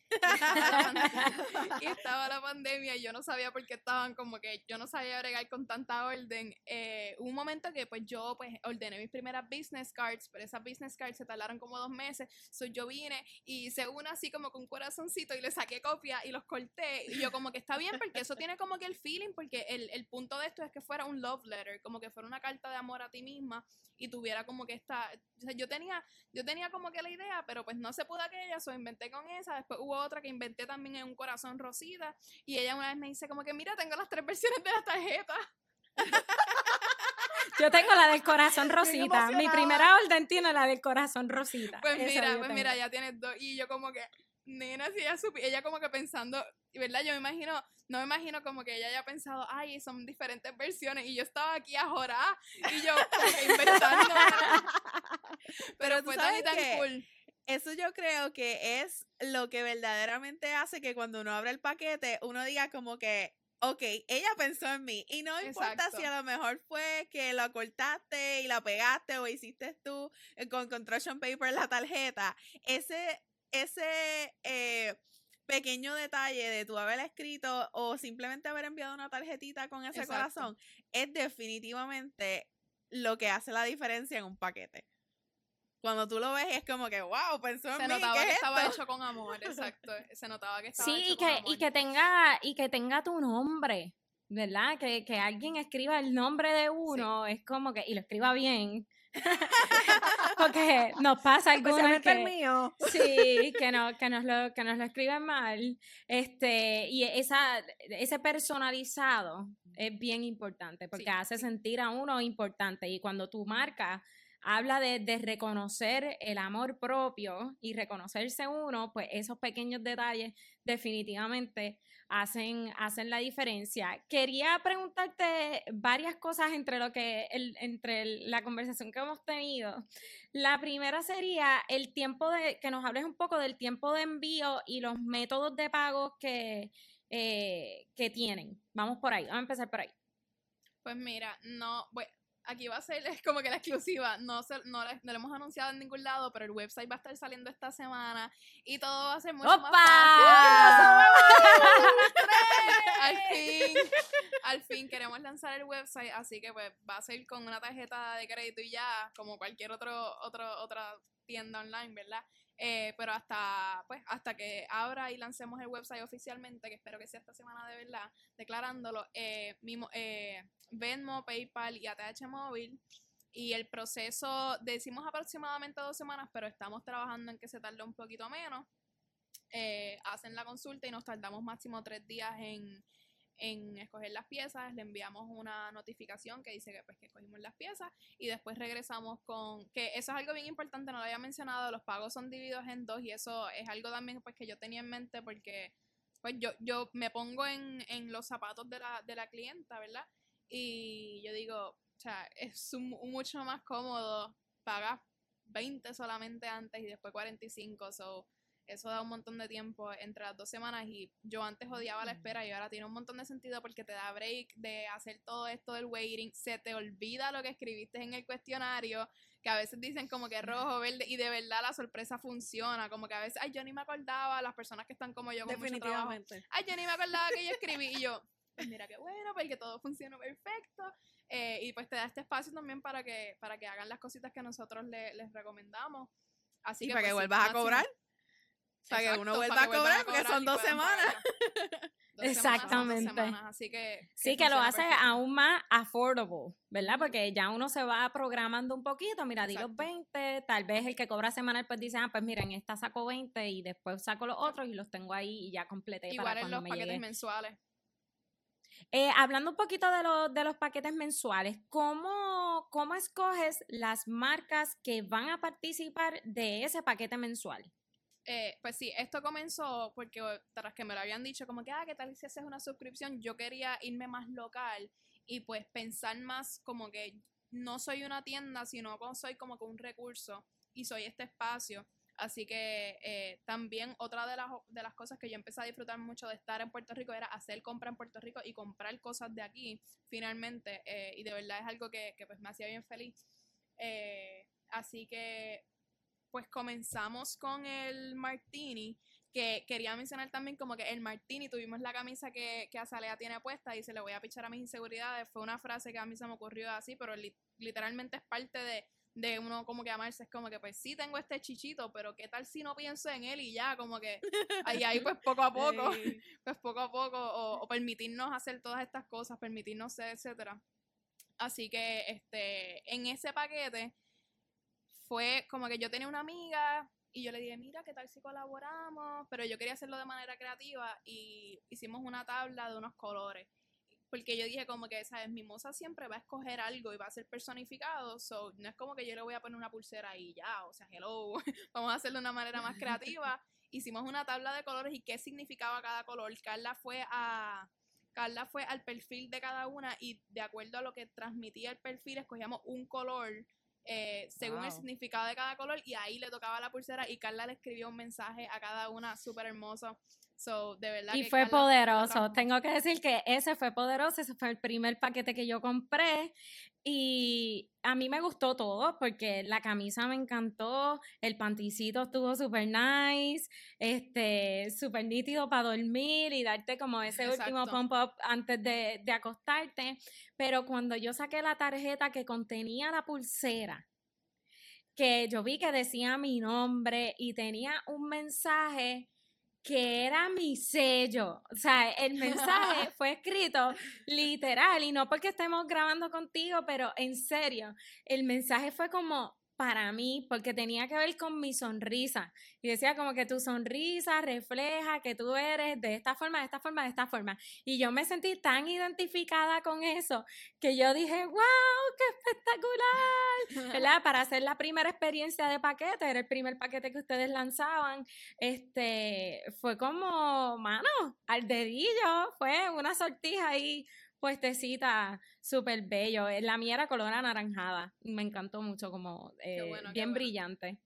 y estaba la pandemia y yo no sabía por qué estaban como que yo no sabía bregar con tanta orden. Eh, un momento que pues yo pues ordené mis primeras business cards, pero esas business cards se tardaron como dos meses. So, yo vine y hice una así como con un corazoncito y le saqué copia y los corté. Y yo como que está bien porque eso tiene como que el feeling, porque el, el punto de esto es que fuera un love letter, como que fuera una carta de amor a ti misma y tuviera como que esta, o sea, yo tenía, yo tenía como que la idea, pero pues no se pudo aquella, so inventé con esa, después hubo otra que inventé también en un corazón rosita, y ella una vez me dice como que mira, tengo las tres versiones de la tarjeta. Yo tengo la del corazón rosita. Mi primera orden tiene la del corazón rosita. Pues mira, pues mira, ya tienes dos. Y yo como que, nena, si ella supi, ella como que pensando, ¿verdad? Yo me imagino, no me imagino como que ella haya pensado, ay, son diferentes versiones, y yo estaba aquí a jorar, y yo inventando. Pero, fue tan, tan cool. Eso yo creo que es lo que verdaderamente hace que cuando uno abre el paquete, uno diga como que, ok, ella pensó en mí. Y no importa si a lo mejor fue que lo cortaste y la pegaste o hiciste tú eh, con construction paper la tarjeta. Ese ese eh, pequeño detalle de tú haber escrito o simplemente haber enviado una tarjetita con ese corazón es definitivamente lo que hace la diferencia en un paquete. Cuando tú lo ves es como que, wow, pensó en Se notaba que estaba hecho con amor, exacto. Se notaba que estaba sí, hecho y que, con amor. y que tenga, y que tenga tu nombre, ¿verdad? Que, que alguien escriba el nombre de uno, es como que, y lo escriba bien, Porque nos pasa algunas Especialmente el que, mío. sí, que, no, que, nos lo, que nos lo escriben mal. Este, y esa, ese personalizado es bien importante porque Sí, hace sentir a uno importante. Y cuando tu marca habla de, reconocer el amor propio y reconocerse uno, pues esos pequeños detalles definitivamente hacen, hacen la diferencia. Quería preguntarte varias cosas entre lo que el- entre la conversación que hemos tenido. La primera sería el tiempo de que nos hables un poco del tiempo de envío y los métodos de pago que, eh, que tienen. Vamos por ahí, vamos a empezar por ahí. Pues mira, no, bueno, aquí va a ser es como que la exclusiva, no, se, no, le- no lo hemos anunciado en ningún lado, pero el website va a estar saliendo esta semana y todo va a ser mucho más fácil. al fin, al fin queremos lanzar el website, así que pues va a ser con una tarjeta de crédito y ya, como cualquier otro, otro, otra tienda online, ¿verdad? Eh, pero hasta, pues, hasta que abra y lancemos el website oficialmente, que espero que sea esta semana de verdad, declarándolo, eh, mismo, eh, Venmo, PayPal y ATH Móvil. Y el proceso, decimos aproximadamente dos semanas, pero estamos trabajando en que se tarde un poquito menos. Eh, hacen la consulta y nos tardamos máximo tres días en, en escoger las piezas, le enviamos una notificación que dice que pues que escogimos las piezas y después regresamos con que eso es algo bien importante, no lo había mencionado, los pagos son divididos en dos y eso es algo también pues que yo tenía en mente porque pues yo, yo me pongo en, en los zapatos de la, de la clienta, ¿verdad? Y yo digo, o sea, es un- mucho más cómodo pagar 20 solamente antes y después 45, so eso da un montón de tiempo entre las dos semanas y yo antes odiaba la espera y ahora tiene un montón de sentido porque te da break de hacer todo esto del waiting, se te olvida lo que escribiste en el cuestionario, que a veces dicen como que rojo, verde y de verdad la sorpresa funciona, como que a veces, ay, yo ni me acordaba, las personas que están como yo con mucho trabajo, Definitivamente. ay, yo ni me acordaba que yo escribí y yo, pues mira qué bueno, porque todo funcionó perfecto. eh, y pues te da este espacio también para que, para que hagan las cositas que nosotros le- les recomendamos. Así Y que para que pues, vuelvas a cobrar. Para que Exacto, uno vuelva a que cobrar, porque cobrar son dos semanas. dos Exactamente. semanas, así que, Sí, que lo hace perfecto. aún más affordable, ¿verdad? Porque ya uno se va programando un poquito, mira, di los Exacto. 20, tal vez el que cobra semanal pues dice, ah, pues mira, en esta saco 20 y después saco los otros y los tengo ahí y ya completé Igual para en los me paquetes llegue. mensuales. Eh, hablando un poquito de, los de los paquetes mensuales, ¿cómo, ¿cómo escoges las marcas que van a participar de ese paquete mensual? Eh, pues sí, esto comenzó porque tras que me lo habían dicho como que, ah, ¿qué tal si haces una suscripción? Yo quería irme más local y pues pensar más como que no soy una tienda, sino como soy como que un recurso y soy este espacio. Así que eh, también otra de las, de las cosas que yo empecé a disfrutar mucho de estar en Puerto Rico era hacer compra en Puerto Rico y comprar cosas de aquí, finalmente. eh, y de verdad es algo que, que, pues me hacía bien feliz. Así que pues comenzamos con el martini, que quería mencionar también como que el martini, tuvimos la camisa que, que Azalea tiene puesta y se le voy a pichar a mis inseguridades, fue una frase que a mí se me ocurrió así, pero li- literalmente es parte de, de uno como que amarse, es como que pues sí tengo este chichito, pero qué tal si no pienso en él y ya, como que ahí, ahí pues poco a poco, pues poco a poco, o, o permitirnos hacer todas estas cosas, permitirnos ser, etcétera. Así que este, en ese paquete fue como que yo tenía una amiga y yo le dije, mira, ¿qué tal si colaboramos? Pero yo quería hacerlo de manera creativa y hicimos una tabla de unos colores. Porque yo dije como que, ¿sabes? Mi moza siempre va a escoger algo y va a ser personificado, so no es como que yo le voy a poner una pulsera y ya, o sea, hello, vamos a hacerlo de una manera más creativa. Hicimos una tabla de colores y qué significaba cada color. Carla fue a, Carla fue al perfil de cada una y de acuerdo a lo que transmitía el perfil, escogíamos un color eh, según el significado de cada color y ahí le tocaba la pulsera y Carla le escribió un mensaje a cada una súper hermoso. So, de verdad Y que fue Carla poderoso. Tengo que decir que ese fue poderoso. Ese fue el primer paquete que yo compré. Y a mí me gustó todo porque la camisa me encantó, el panticito estuvo súper nice, este, súper nítido para dormir y darte como ese último pump up antes de, de acostarte. Pero cuando yo saqué la tarjeta que contenía la pulsera, que yo vi que decía mi nombre y tenía un mensaje que era mi sello. O sea, el mensaje fue escrito literal y no porque estemos grabando contigo, pero en serio, el mensaje fue como para mí, porque tenía que ver con mi sonrisa. Y decía como que tu sonrisa refleja que tú eres de esta forma, de esta forma, de esta forma. Y yo me sentí tan identificada con eso que yo dije, wow, qué espectacular, ¿verdad? Para hacer la primera experiencia de paquete, era el primer paquete que ustedes lanzaban, este, fue como, mano, al dedillo, fue una sortija ahí puestecita súper bello. Eh, la mía era color anaranjada. Me encantó mucho, como eh, bien brillante.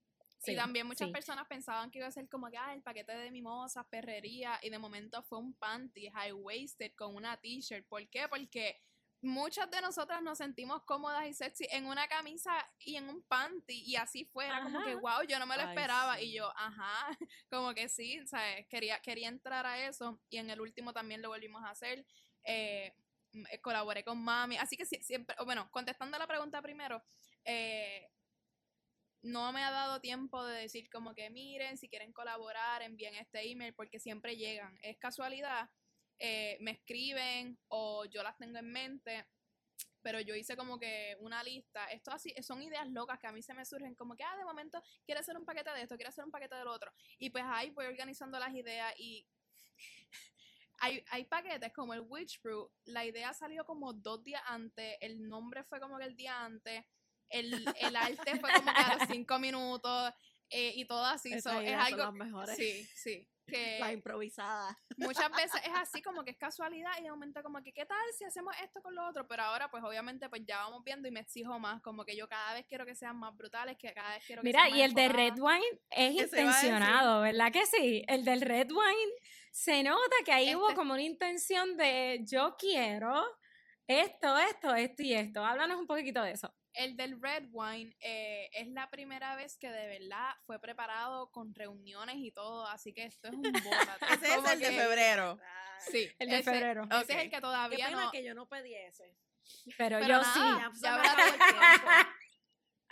y también muchas personas pensaban que iba a ser como que ah, el paquete de mimosas, perrería, y de momento fue un panty high waisted con una t-shirt. ¿Por qué? Porque muchas de nosotras nos sentimos cómodas y sexy en una camisa y en un panty y así fuera, como que wow, yo no me lo esperaba y yo, ajá, como que sí, ¿sabes? Quería, quería entrar a eso y en el último también lo volvimos a hacer. Eh, colaboré con mami. Así que siempre, bueno, contestando la pregunta primero, eh, no me ha dado tiempo de decir como que miren, si quieren colaborar, envíen este email, porque siempre llegan. Es casualidad, eh, me escriben o yo las tengo en mente, pero yo hice como que una lista. Esto así, son ideas locas que a mí se me surgen como que, ah, de momento quiero hacer un paquete de esto, quiero hacer un paquete del otro. Y pues ahí voy organizando las ideas y hay, hay paquetes como el Witch Brew, la idea salió como dos días antes, el nombre fue como que el día antes, el, el arte fue como que a los cinco minutos eh, y todo así. es algo, mejores. Sí, sí. Que la improvisada. Muchas veces es así como que es casualidad y de momento como que qué tal si hacemos esto con lo otro, pero ahora pues obviamente pues ya vamos viendo y me exijo más, como que yo cada vez quiero que sean más brutales, que cada vez quiero que Mira, sean más y el de Red Wine es intencionado, ¿verdad que sí? El del Red Wine se nota que ahí hubo este como una intención de yo quiero esto, esto, esto y esto. Háblanos un poquito de eso. El del Red Wine eh, es la primera vez que de verdad fue preparado con reuniones y todo, así que esto es un bola. ese es el de febrero. Sí, el de febrero. Ese es el que todavía Qué no. que yo no pedí ese. Pero, yo sí. Ya, habrá todo el tiempo.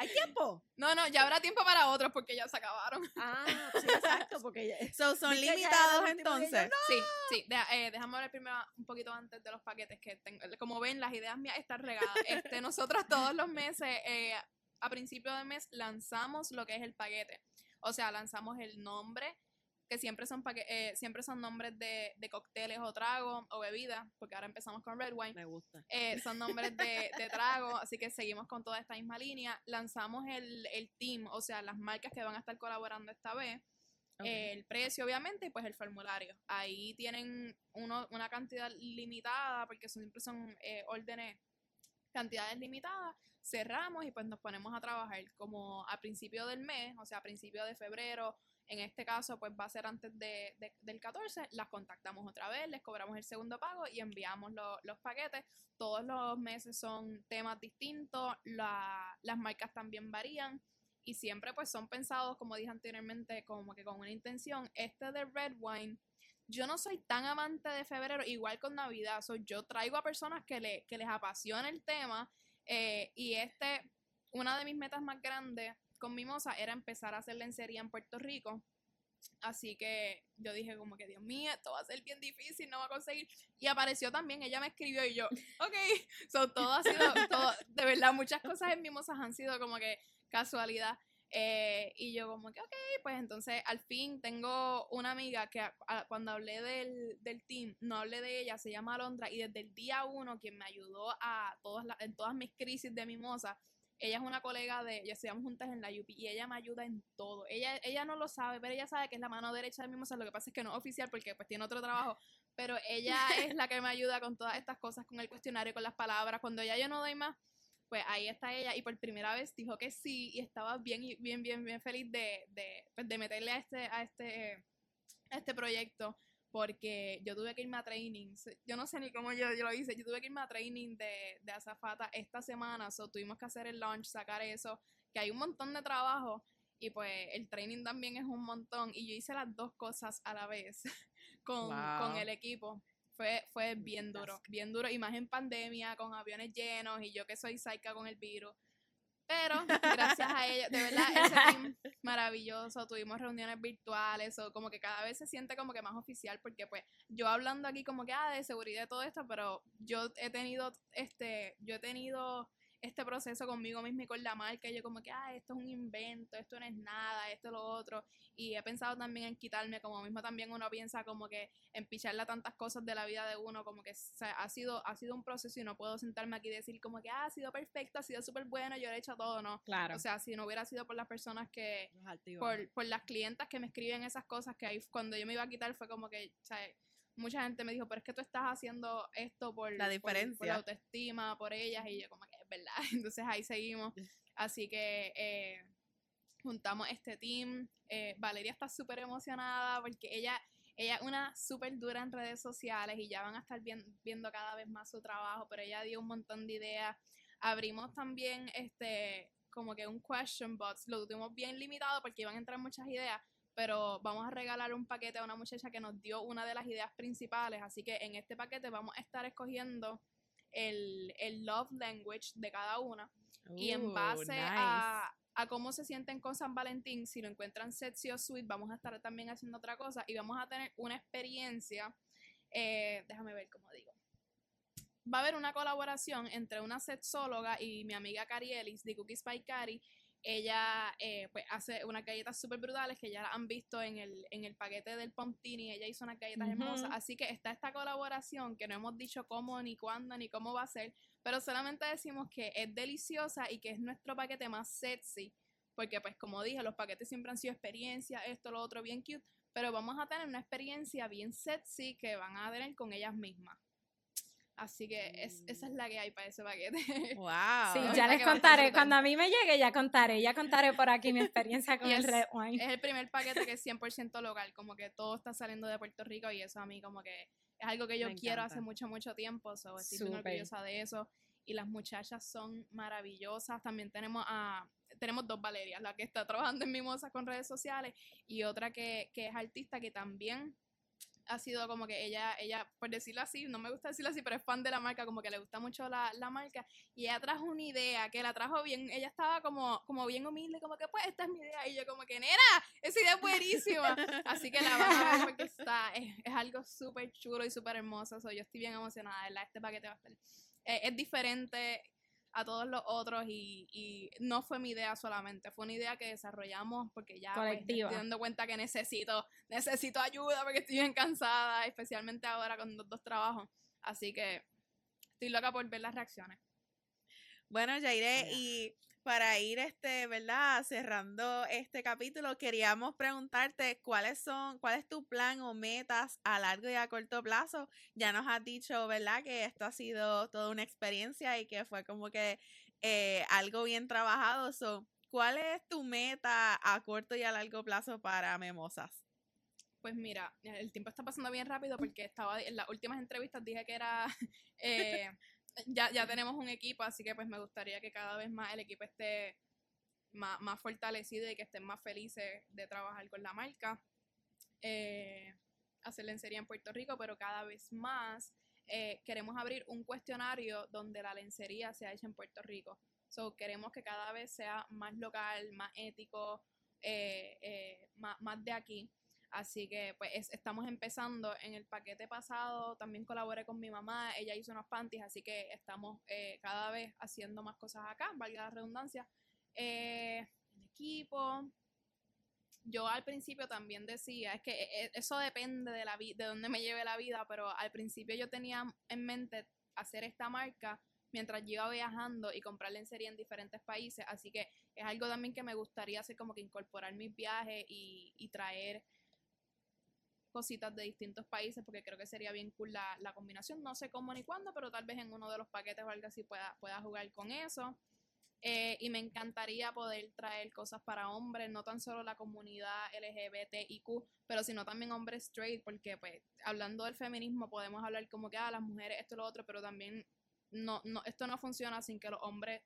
¿Hay tiempo? No, no, ya habrá tiempo para otros porque ya se acabaron. Ah, sí, exacto, porque ya... son limitados entonces. Sí, sí. Eh, déjame hablar primero un poquito antes de los paquetes que tengo. Como ven, las ideas mías están regadas. Este, nosotros todos los meses, eh, a principio de mes, lanzamos lo que es el paquete. O sea, lanzamos el nombre, que siempre son, eh, siempre son nombres de, de, cócteles o tragos o bebidas, porque ahora empezamos con Red Wine. Me gusta. Eh, son nombres de, de trago, así que seguimos con toda esta misma línea. Lanzamos el, el team, o sea, las marcas que van a estar colaborando esta vez. el precio, obviamente, y pues el formulario. Ahí tienen uno, una cantidad limitada, porque siempre son eh, órdenes, cantidades limitadas. Cerramos y pues nos ponemos a trabajar como a principio del mes, o sea, a principio de febrero en este caso, pues va a ser antes de, del 14, las contactamos otra vez, les cobramos el segundo pago y enviamos los paquetes. Todos los meses son temas distintos, las marcas también varían y siempre pues son pensados, como dije anteriormente, como que con una intención. Este de Red Wine, yo no soy tan amante de febrero, igual con Navidad, soy yo traigo a personas que, le, que les apasiona el tema eh, y este, una de mis metas más grandes con Mimosa era empezar a hacer lencería en Puerto Rico. Así que yo dije como que, Dios mío, esto va a ser bien difícil, no va a conseguir. Y apareció también, ella me escribió y yo, ok, so, todo ha sido, todo, de verdad, muchas cosas en Mimosas han sido como que casualidad. Eh, y yo como que, ok, pues entonces al fin tengo una amiga que cuando hablé del, del, team, no hablé de ella, se llama Alondra, y desde el día uno quien me ayudó a todas en todas mis crisis de Mimosa ella es una colega de, ya estudiamos juntas en la UP y ella me ayuda en todo. Ella, ella no lo sabe, pero ella sabe que es la mano derecha del mismo, o lo que pasa es que no es oficial porque pues tiene otro trabajo, pero ella es la que me ayuda con todas estas cosas, con el cuestionario, con las palabras. Cuando ya yo no doy más, pues ahí está ella y por primera vez dijo que sí y estaba bien, bien, bien, bien feliz de, de, pues, de meterle a este, a este, a este proyecto porque yo tuve que irme a training, yo no sé ni cómo yo, yo lo hice, yo tuve que irme a training de, de azafata esta semana, so tuvimos que hacer el launch, sacar eso, que hay un montón de trabajo. Y pues el training también es un montón. Y yo hice las dos cosas a la vez con, con el equipo. Fue, fue bien duro, bien duro, y más en pandemia, con aviones llenos y yo que soy psycha con el virus. Pero gracias a ellos, de verdad, ese team maravilloso, tuvimos reuniones virtuales, o como que cada vez se siente como que más oficial, porque pues yo hablando aquí como que, ah, de seguridad y todo esto, pero yo he tenido, este, yo he tenido este proceso conmigo mismo y con la marca, y yo como que, ah, esto es un invento, esto no es nada, esto es lo otro, y he pensado también en quitarme, como mismo también uno piensa como que en picharle a tantas cosas de la vida de uno, como que ha, sido, ha sido un proceso y no puedo sentarme aquí y decir como que, ah, ha sido perfecto, ha sido súper bueno, yo he hecho todo, ¿no? Claro. O sea, si no hubiera sido por las personas que, por, por las clientas que me escriben esas cosas, que ahí cuando yo me iba a quitar fue como que, o sea, mucha gente me dijo, pero es que tú estás haciendo esto por la diferencia, por, la autoestima, por ellas, y yo como que verdad. Entonces ahí seguimos. Así que eh, juntamos este team. Eh, Valeria está súper emocionada porque ella, ella es una súper dura en redes sociales y ya van a estar viendo cada vez más su trabajo, pero ella dio un montón de ideas. Abrimos también este como que un question box, lo tuvimos bien limitado porque iban a entrar muchas ideas, pero vamos a regalar un paquete a una muchacha que nos dio una de las ideas principales, así que en este paquete vamos a estar escogiendo el, love language de cada una y en base a, cómo se sienten con San Valentín, si lo encuentran sexy o sweet, vamos a estar también haciendo otra cosa y vamos a tener una experiencia, eh, déjame ver cómo digo. Va a haber una colaboración entre una sexóloga y mi amiga Cari Ellis de Cookies by Cari ella eh, pues hace unas galletas súper brutales que ya han visto en el, en el paquete del Pontini, ella hizo unas galletas hermosas, así que está esta colaboración que no hemos dicho cómo, ni cuándo, ni cómo va a ser, pero solamente decimos que es deliciosa y que es nuestro paquete más sexy, porque pues como dije, los paquetes siempre han sido experiencia, esto, lo otro, bien cute, pero vamos a tener una experiencia bien sexy que van a tener con ellas mismas. Así que es, esa es la que hay para ese paquete. ¡Wow! Sí, ya les contaré. Cuando a mí me llegue, ya contaré. Ya contaré por aquí mi experiencia con el Red Wine. Es el primer paquete que es 100% local. Como que todo está saliendo de Puerto Rico y eso a mí como que es algo que yo quiero hace mucho, mucho tiempo. So, estoy muy orgullosa de eso. Y las muchachas son maravillosas. También tenemos a tenemos dos Valerias, la que está trabajando en Mimosa con redes sociales y otra que, que es artista que también ha sido como que ella, ella, por decirlo así, no me gusta decirlo así, pero es fan de la marca, como que le gusta mucho la, la marca, y ella trajo una idea, que la trajo bien, ella estaba como, como bien humilde, como que pues esta es mi idea, y yo como que, nena, esa idea es buenísima, así que la van a ver porque está, es, es algo súper chulo y súper hermoso, so, yo estoy bien emocionada, ¿verdad? este paquete va a estar, eh, es diferente, a todos los otros y, y, no fue mi idea solamente, fue una idea que desarrollamos porque ya pues, estoy dando cuenta que necesito, necesito ayuda porque estoy bien cansada, especialmente ahora con los dos trabajos. Así que estoy loca por ver las reacciones. Bueno, Jaire, y para ir, este, ¿verdad? Cerrando este capítulo, queríamos preguntarte cuáles son, cuál es tu plan o metas a largo y a corto plazo. Ya nos has dicho, ¿verdad? Que esto ha sido toda una experiencia y que fue como que eh, algo bien trabajado. ¿Cuál es tu meta a corto y a largo plazo para Memosas? Pues mira, el tiempo está pasando bien rápido porque estaba en las últimas entrevistas dije que era eh, ya, ya tenemos un equipo, así que pues me gustaría que cada vez más el equipo esté más, fortalecido y que estén más felices de trabajar con la marca. Eh, hacer lencería en Puerto Rico, pero cada vez más eh, queremos abrir un cuestionario donde la lencería sea hecha en Puerto Rico. So, queremos que cada vez sea más local, más ético, eh, eh, más, más de aquí. Así que pues estamos empezando. En el paquete pasado también colaboré con mi mamá, ella hizo unos panties, así que estamos eh, cada vez haciendo más cosas acá, valga la redundancia. Eh, el equipo. Yo al principio también decía, es que eh, eso depende de, la de dónde me lleve la vida, pero al principio yo tenía en mente hacer esta marca mientras yo iba viajando y comprar lencería en diferentes países, así que es algo también que me gustaría hacer como que incorporar mis viajes y, y traer cositas de distintos países porque creo que sería bien cool la, la, combinación. No sé cómo ni cuándo, pero tal vez en uno de los paquetes o algo así pueda, pueda jugar con eso. Eh, y me encantaría poder traer cosas para hombres, no tan solo la comunidad LGBTIQ, pero sino también hombres straight, porque pues hablando del feminismo podemos hablar como que ah, las mujeres esto y lo otro, pero también no, no, esto no funciona sin que los hombres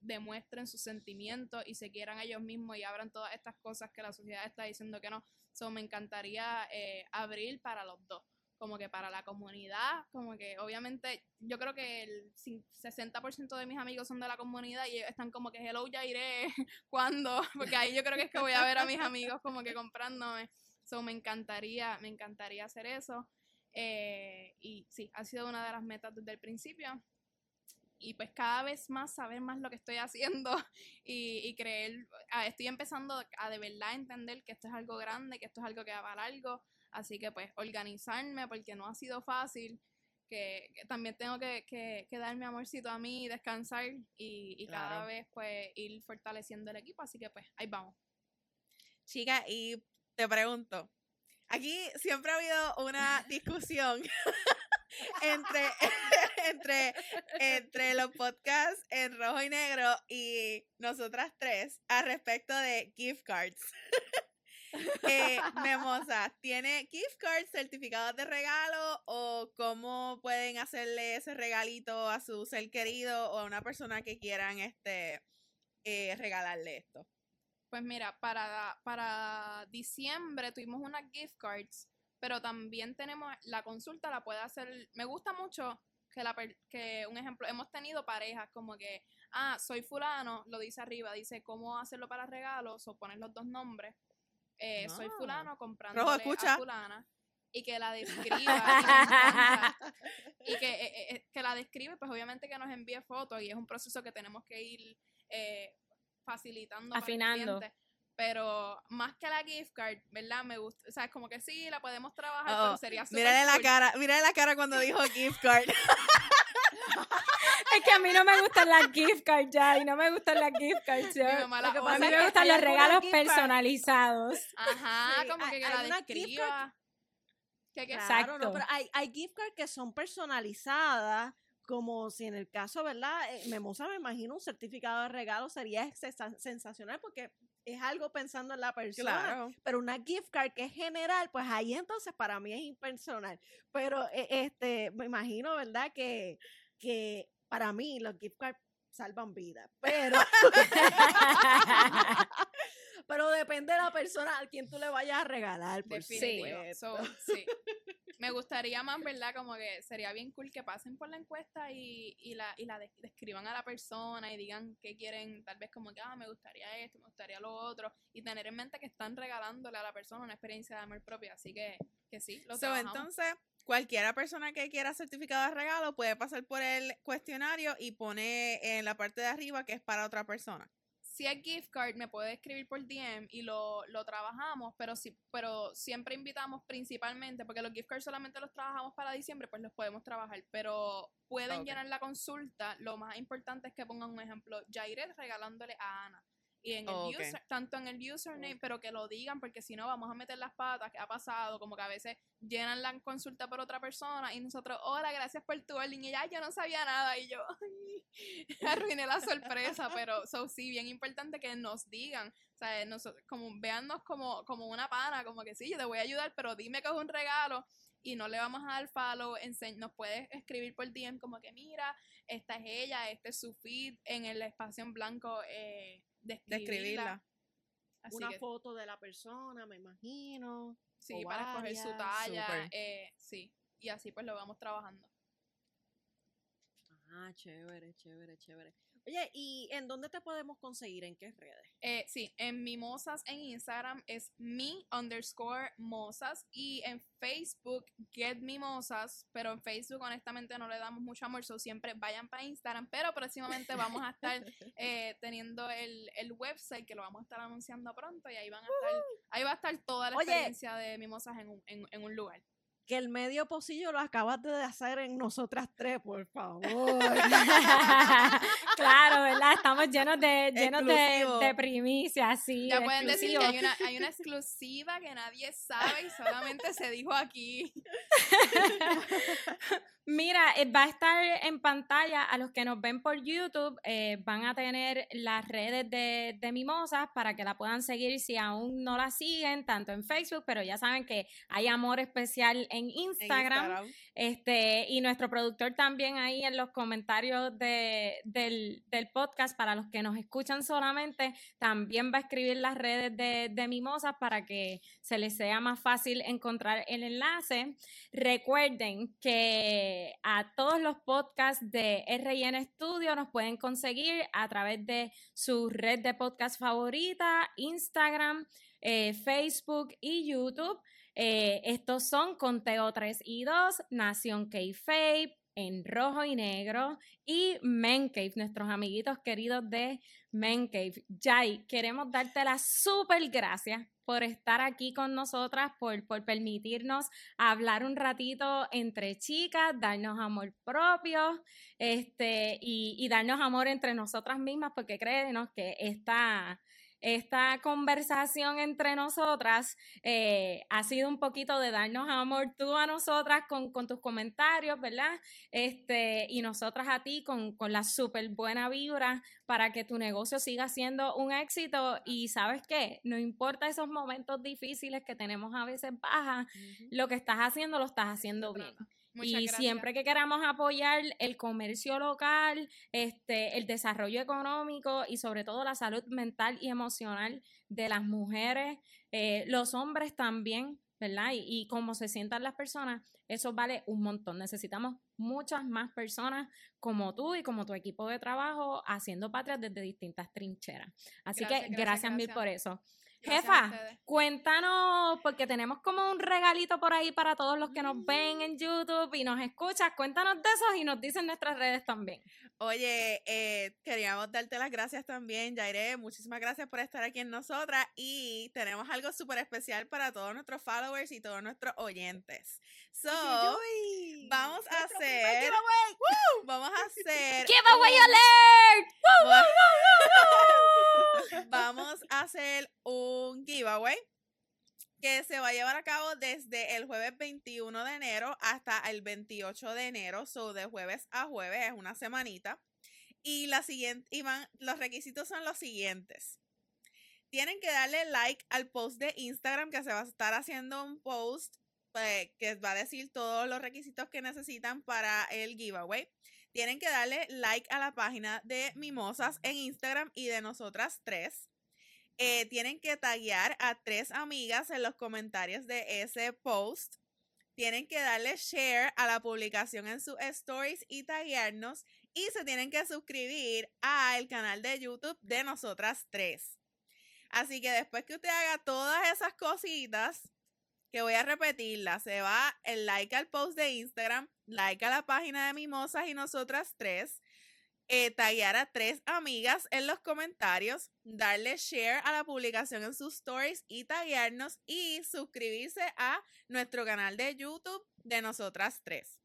demuestren sus sentimientos y se quieran ellos mismos y abran todas estas cosas que la sociedad está diciendo que no. So, me encantaría eh, abrir para los dos. como que para la comunidad, como que obviamente yo creo que el 60% de mis amigos son de la comunidad y están como que hello ya iré cuando, porque ahí yo creo que es que voy a ver a mis amigos como que comprándome. So me encantaría, me encantaría hacer eso. Eh, y sí, ha sido una de las metas desde el principio. Y pues cada vez más saber más lo que estoy haciendo y, y creer, ah, estoy empezando a de verdad entender que esto es algo grande, que esto es algo que va para algo. Así que pues organizarme porque no ha sido fácil. Que, también tengo que, que, que, darme amorcito a mí, descansar y, y cada vez pues ir fortaleciendo el equipo. Así que pues ahí vamos. Chica, y te pregunto, aquí siempre ha habido una discusión entre, entre, entre los podcasts en rojo y negro y nosotras tres al respecto de gift cards. eh, Memosa, ¿tiene gift cards, certificados de regalo o cómo pueden hacerle ese regalito a su ser querido o a una persona que quieran este eh, regalarle esto? Pues mira, para, para diciembre tuvimos unas gift cards, pero también tenemos la consulta, la puede hacer. Me gusta mucho que, la, que un ejemplo, hemos tenido parejas como que, ah, soy fulano, lo dice arriba, dice cómo hacerlo para regalos o poner los dos nombres eh, soy fulano comprando a fulana y que la describa y, que, eh, eh, que, la describe pues obviamente que nos envíe fotos y es un proceso que tenemos que ir facilitando afinando pero más que la gift card, ¿verdad? Me gusta, o sea, es como que sí, la podemos trabajar, pero oh, sería súper Mírale la cara, mírale la cara cuando dijo gift card. es que a mí no me gustan las gift cards ya y no me gustan las gift cards. ya. a mí me gustan los regalos personalizados. Ajá, como que, la describa. Exacto. no, pero hay, hay gift cards que son personalizadas como si en el caso, ¿verdad? Eh, Memosa, me imagino un certificado de regalo sería sensacional porque es algo pensando en la persona. Claro. Pero una gift card que es general, pues ahí entonces para mí es impersonal. Pero e, este, me imagino, ¿verdad? Que, que para mí los gift cards salvan vidas. Pero. pero depende de la persona a quien tú le vayas a regalar. Por sí. sí. Me gustaría más, ¿verdad? Como que sería bien cool que pasen por la encuesta y, y la, y la describan a la persona y digan qué quieren, tal vez como que, ah, me gustaría esto, me gustaría lo otro, y tener en mente que están regalándole a la persona una experiencia de amor propio. Así que, que sí, lo so, Entonces, cualquiera persona que quiera certificado de regalo puede pasar por el cuestionario y pone en la parte de arriba que es para otra persona si es gift card, me puede escribir por DM y lo, lo trabajamos, pero sí, pero siempre invitamos principalmente, porque los gift cards solamente los trabajamos para diciembre, pues los podemos trabajar, pero pueden llenar la consulta. Lo más importante es que pongan un ejemplo, Jairé regalándole a Ana y en el user, tanto en el username, pero que lo digan, porque si no vamos a meter las patas, que ha pasado, como que a veces llenan la consulta por otra persona y nosotros, hola, gracias por tu orden, y ya yo no sabía nada, y yo, arruiné la sorpresa, pero so, sí, bien importante que nos digan, o sea, nosotros, como veannos como, como una pana, como que sí, yo te voy a ayudar, pero dime que es un regalo, y no le vamos a dar follow, nos puedes escribir por DM como que mira, esta es ella, este es su feed en el espacio en blanco eh, describirla. Una foto de la persona, me imagino. Sí, para escoger su talla. Eh, sí, y así pues lo vamos trabajando. Ah, chévere, chévere, chévere. Oye, ¿y en dónde te podemos conseguir? ¿En qué redes? Eh, sí, en Mimosas en Instagram es mi underscore mosas y en Facebook get mimosas, pero en Facebook honestamente no le damos mucho amor, so siempre vayan para Instagram, pero próximamente vamos a estar eh, teniendo el, el, website que lo vamos a estar anunciando pronto y ahí van a estar, ahí va a estar toda la experiencia de Mimosas en un, en, en un lugar que el medio pocillo lo acabas de hacer en nosotras tres, por favor. claro, ¿verdad? Estamos llenos de llenos de, de, primicias, sí. Ya pueden decir que hay una, hay una exclusiva que nadie sabe y solamente se dijo aquí. Mira, eh, va a estar en pantalla a los que nos ven por YouTube, eh, van a tener las redes de, de, Mimosas para que la puedan seguir si aún no la siguen, tanto en Facebook, pero ya saben que hay amor especial en Instagram. Este, y nuestro productor también ahí en los comentarios de, del, del, podcast, para los que nos escuchan solamente, también va a escribir las redes de, de Mimosas para que se les sea más fácil encontrar el enlace. Recuerden que a todos los podcasts de RN Studio nos pueden conseguir a través de su red de podcast favorita, Instagram, eh, Facebook y YouTube. Eh, estos son Conteo 3 y 2, Nación K-Fape, en rojo y negro y Men Cave, nuestros amiguitos queridos de Men Cave. Queremos darte las súper gracias por estar aquí con nosotras, por, por permitirnos hablar un ratito entre chicas, darnos amor propio este, y, y darnos amor entre nosotras mismas, porque créenos que esta esta conversación entre nosotras eh, ha sido un poquito de darnos amor tú a nosotras con, tus comentarios, ¿verdad? Este, y nosotras a ti con, con la súper buena vibra para que tu negocio siga siendo un éxito. Y sabes qué, no importa esos momentos difíciles que tenemos a veces bajas, lo que estás haciendo lo estás haciendo bien y siempre que queramos apoyar el comercio local, este, el desarrollo económico y sobre todo la salud mental y emocional de las mujeres, eh, los hombres también, ¿verdad? Y, y cómo se sientan las personas, eso vale un montón. Necesitamos muchas más personas como tú y como tu equipo de trabajo haciendo patria desde distintas trincheras. Así que gracias mil por eso. Jefa, cuéntanos, porque tenemos como un regalito por ahí para todos los que nos ven en YouTube y nos escuchan. Cuéntanos de esos y nos dicen nuestras redes también. Oye, eh, queríamos darte las gracias también, Jaire. Muchísimas gracias por estar aquí en nosotras. Y tenemos algo súper especial para todos nuestros followers y todos nuestros oyentes. So, vamos a hacer. vamos a hacer. ¡Giveaway alert! vamos a hacer un giveaway que se va a llevar a cabo desde el jueves 21 de enero hasta el 28 de enero, so de jueves a jueves, es una semanita. Y la siguiente, y los requisitos son los siguientes. Tienen que darle like al post de Instagram que se va a estar haciendo un post que va a decir todos los requisitos que necesitan para el giveaway. Tienen que darle like a la página de Mimosas en Instagram y de nosotras tres. Eh, tienen que taguear a tres amigas en los comentarios de ese post. Tienen que darle share a la publicación en sus stories y taguearnos. Y se tienen que suscribir al canal de YouTube de nosotras tres. Así que después que usted haga todas esas cositas, que voy a repetirla, se va el like al post de Instagram, like a la página de Mimosas y nosotras tres, eh, taggear a tres amigas en los comentarios, darle share a la publicación en sus stories y taggearnos y suscribirse a nuestro canal de YouTube de nosotras tres.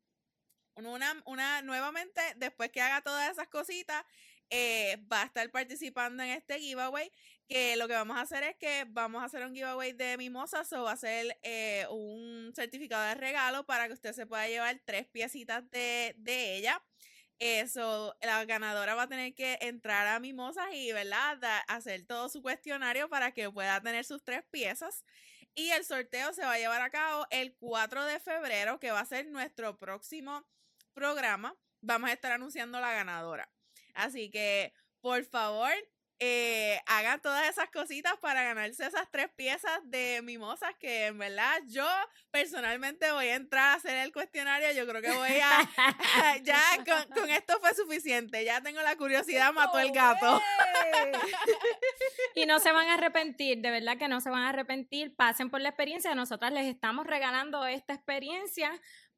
Una, una, nuevamente, después que haga todas esas cositas, eh, va a estar participando en este giveaway. Que lo que vamos a hacer es que vamos a hacer un giveaway de mimosas o va a ser eh, un certificado de regalo para que usted se pueda llevar tres piecitas de, de ella. Eso, la ganadora va a tener que entrar a Mimosas y, ¿verdad? hacer todo su cuestionario para que pueda tener sus tres piezas. Y el sorteo se va a llevar a cabo el 4 de febrero, que va a ser nuestro próximo programa. Vamos a estar anunciando la ganadora. Así que, por favor, eh, hagan todas esas cositas para ganarse esas tres piezas de mimosas que en verdad yo personalmente voy a entrar a hacer el cuestionario. Yo creo que voy a... ya con, esto fue suficiente. Ya tengo la curiosidad, mató el gato. y no se van a arrepentir, de verdad que no se van a arrepentir. Pasen por la experiencia. Nosotras les estamos regalando esta experiencia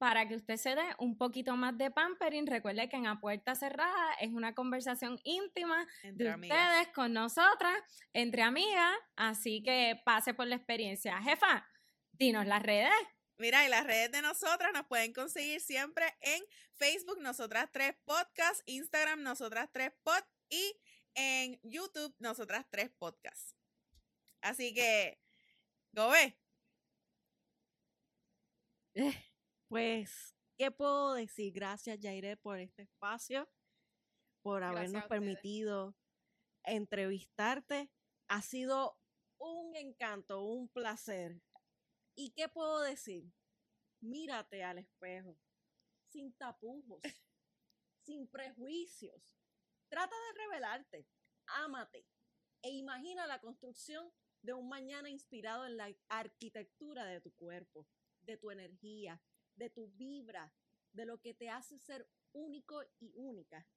para que usted se dé un poquito más de pampering. Recuerde que en A Puerta Cerrada es una conversación íntima de ustedes con nosotras, entre amigas, así que pase por la experiencia. Jefa, dinos las redes. Mira, y las redes de nosotras nos pueden conseguir siempre en Facebook, Nosotras Tres Podcast, Instagram, Nosotras Tres Pod y en YouTube, Nosotras Tres Podcast. Así que, go ve. Eh. Pues, ¿qué puedo decir? Gracias, Jaire, por este espacio, por habernos permitido entrevistarte. Ha sido un encanto, un placer. ¿Y qué puedo decir? Mírate al espejo. sin tapujos, sin prejuicios. Trata de revelarte, ámate e imagina la construcción de un mañana inspirado en la arquitectura de tu cuerpo, de tu energía, de tu vibra, de lo que te hace ser único y única,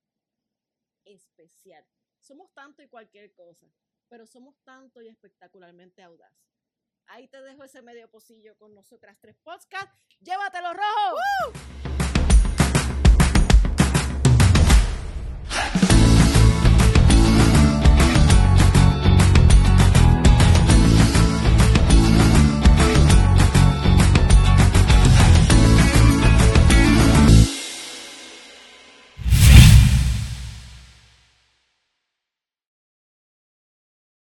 especial. Somos tanto y cualquier cosa, pero somos tanto y espectacularmente audaz. Ahí te dejo ese medio pocillo con nosotras tres podcasts. ¡Llévatelo rojo!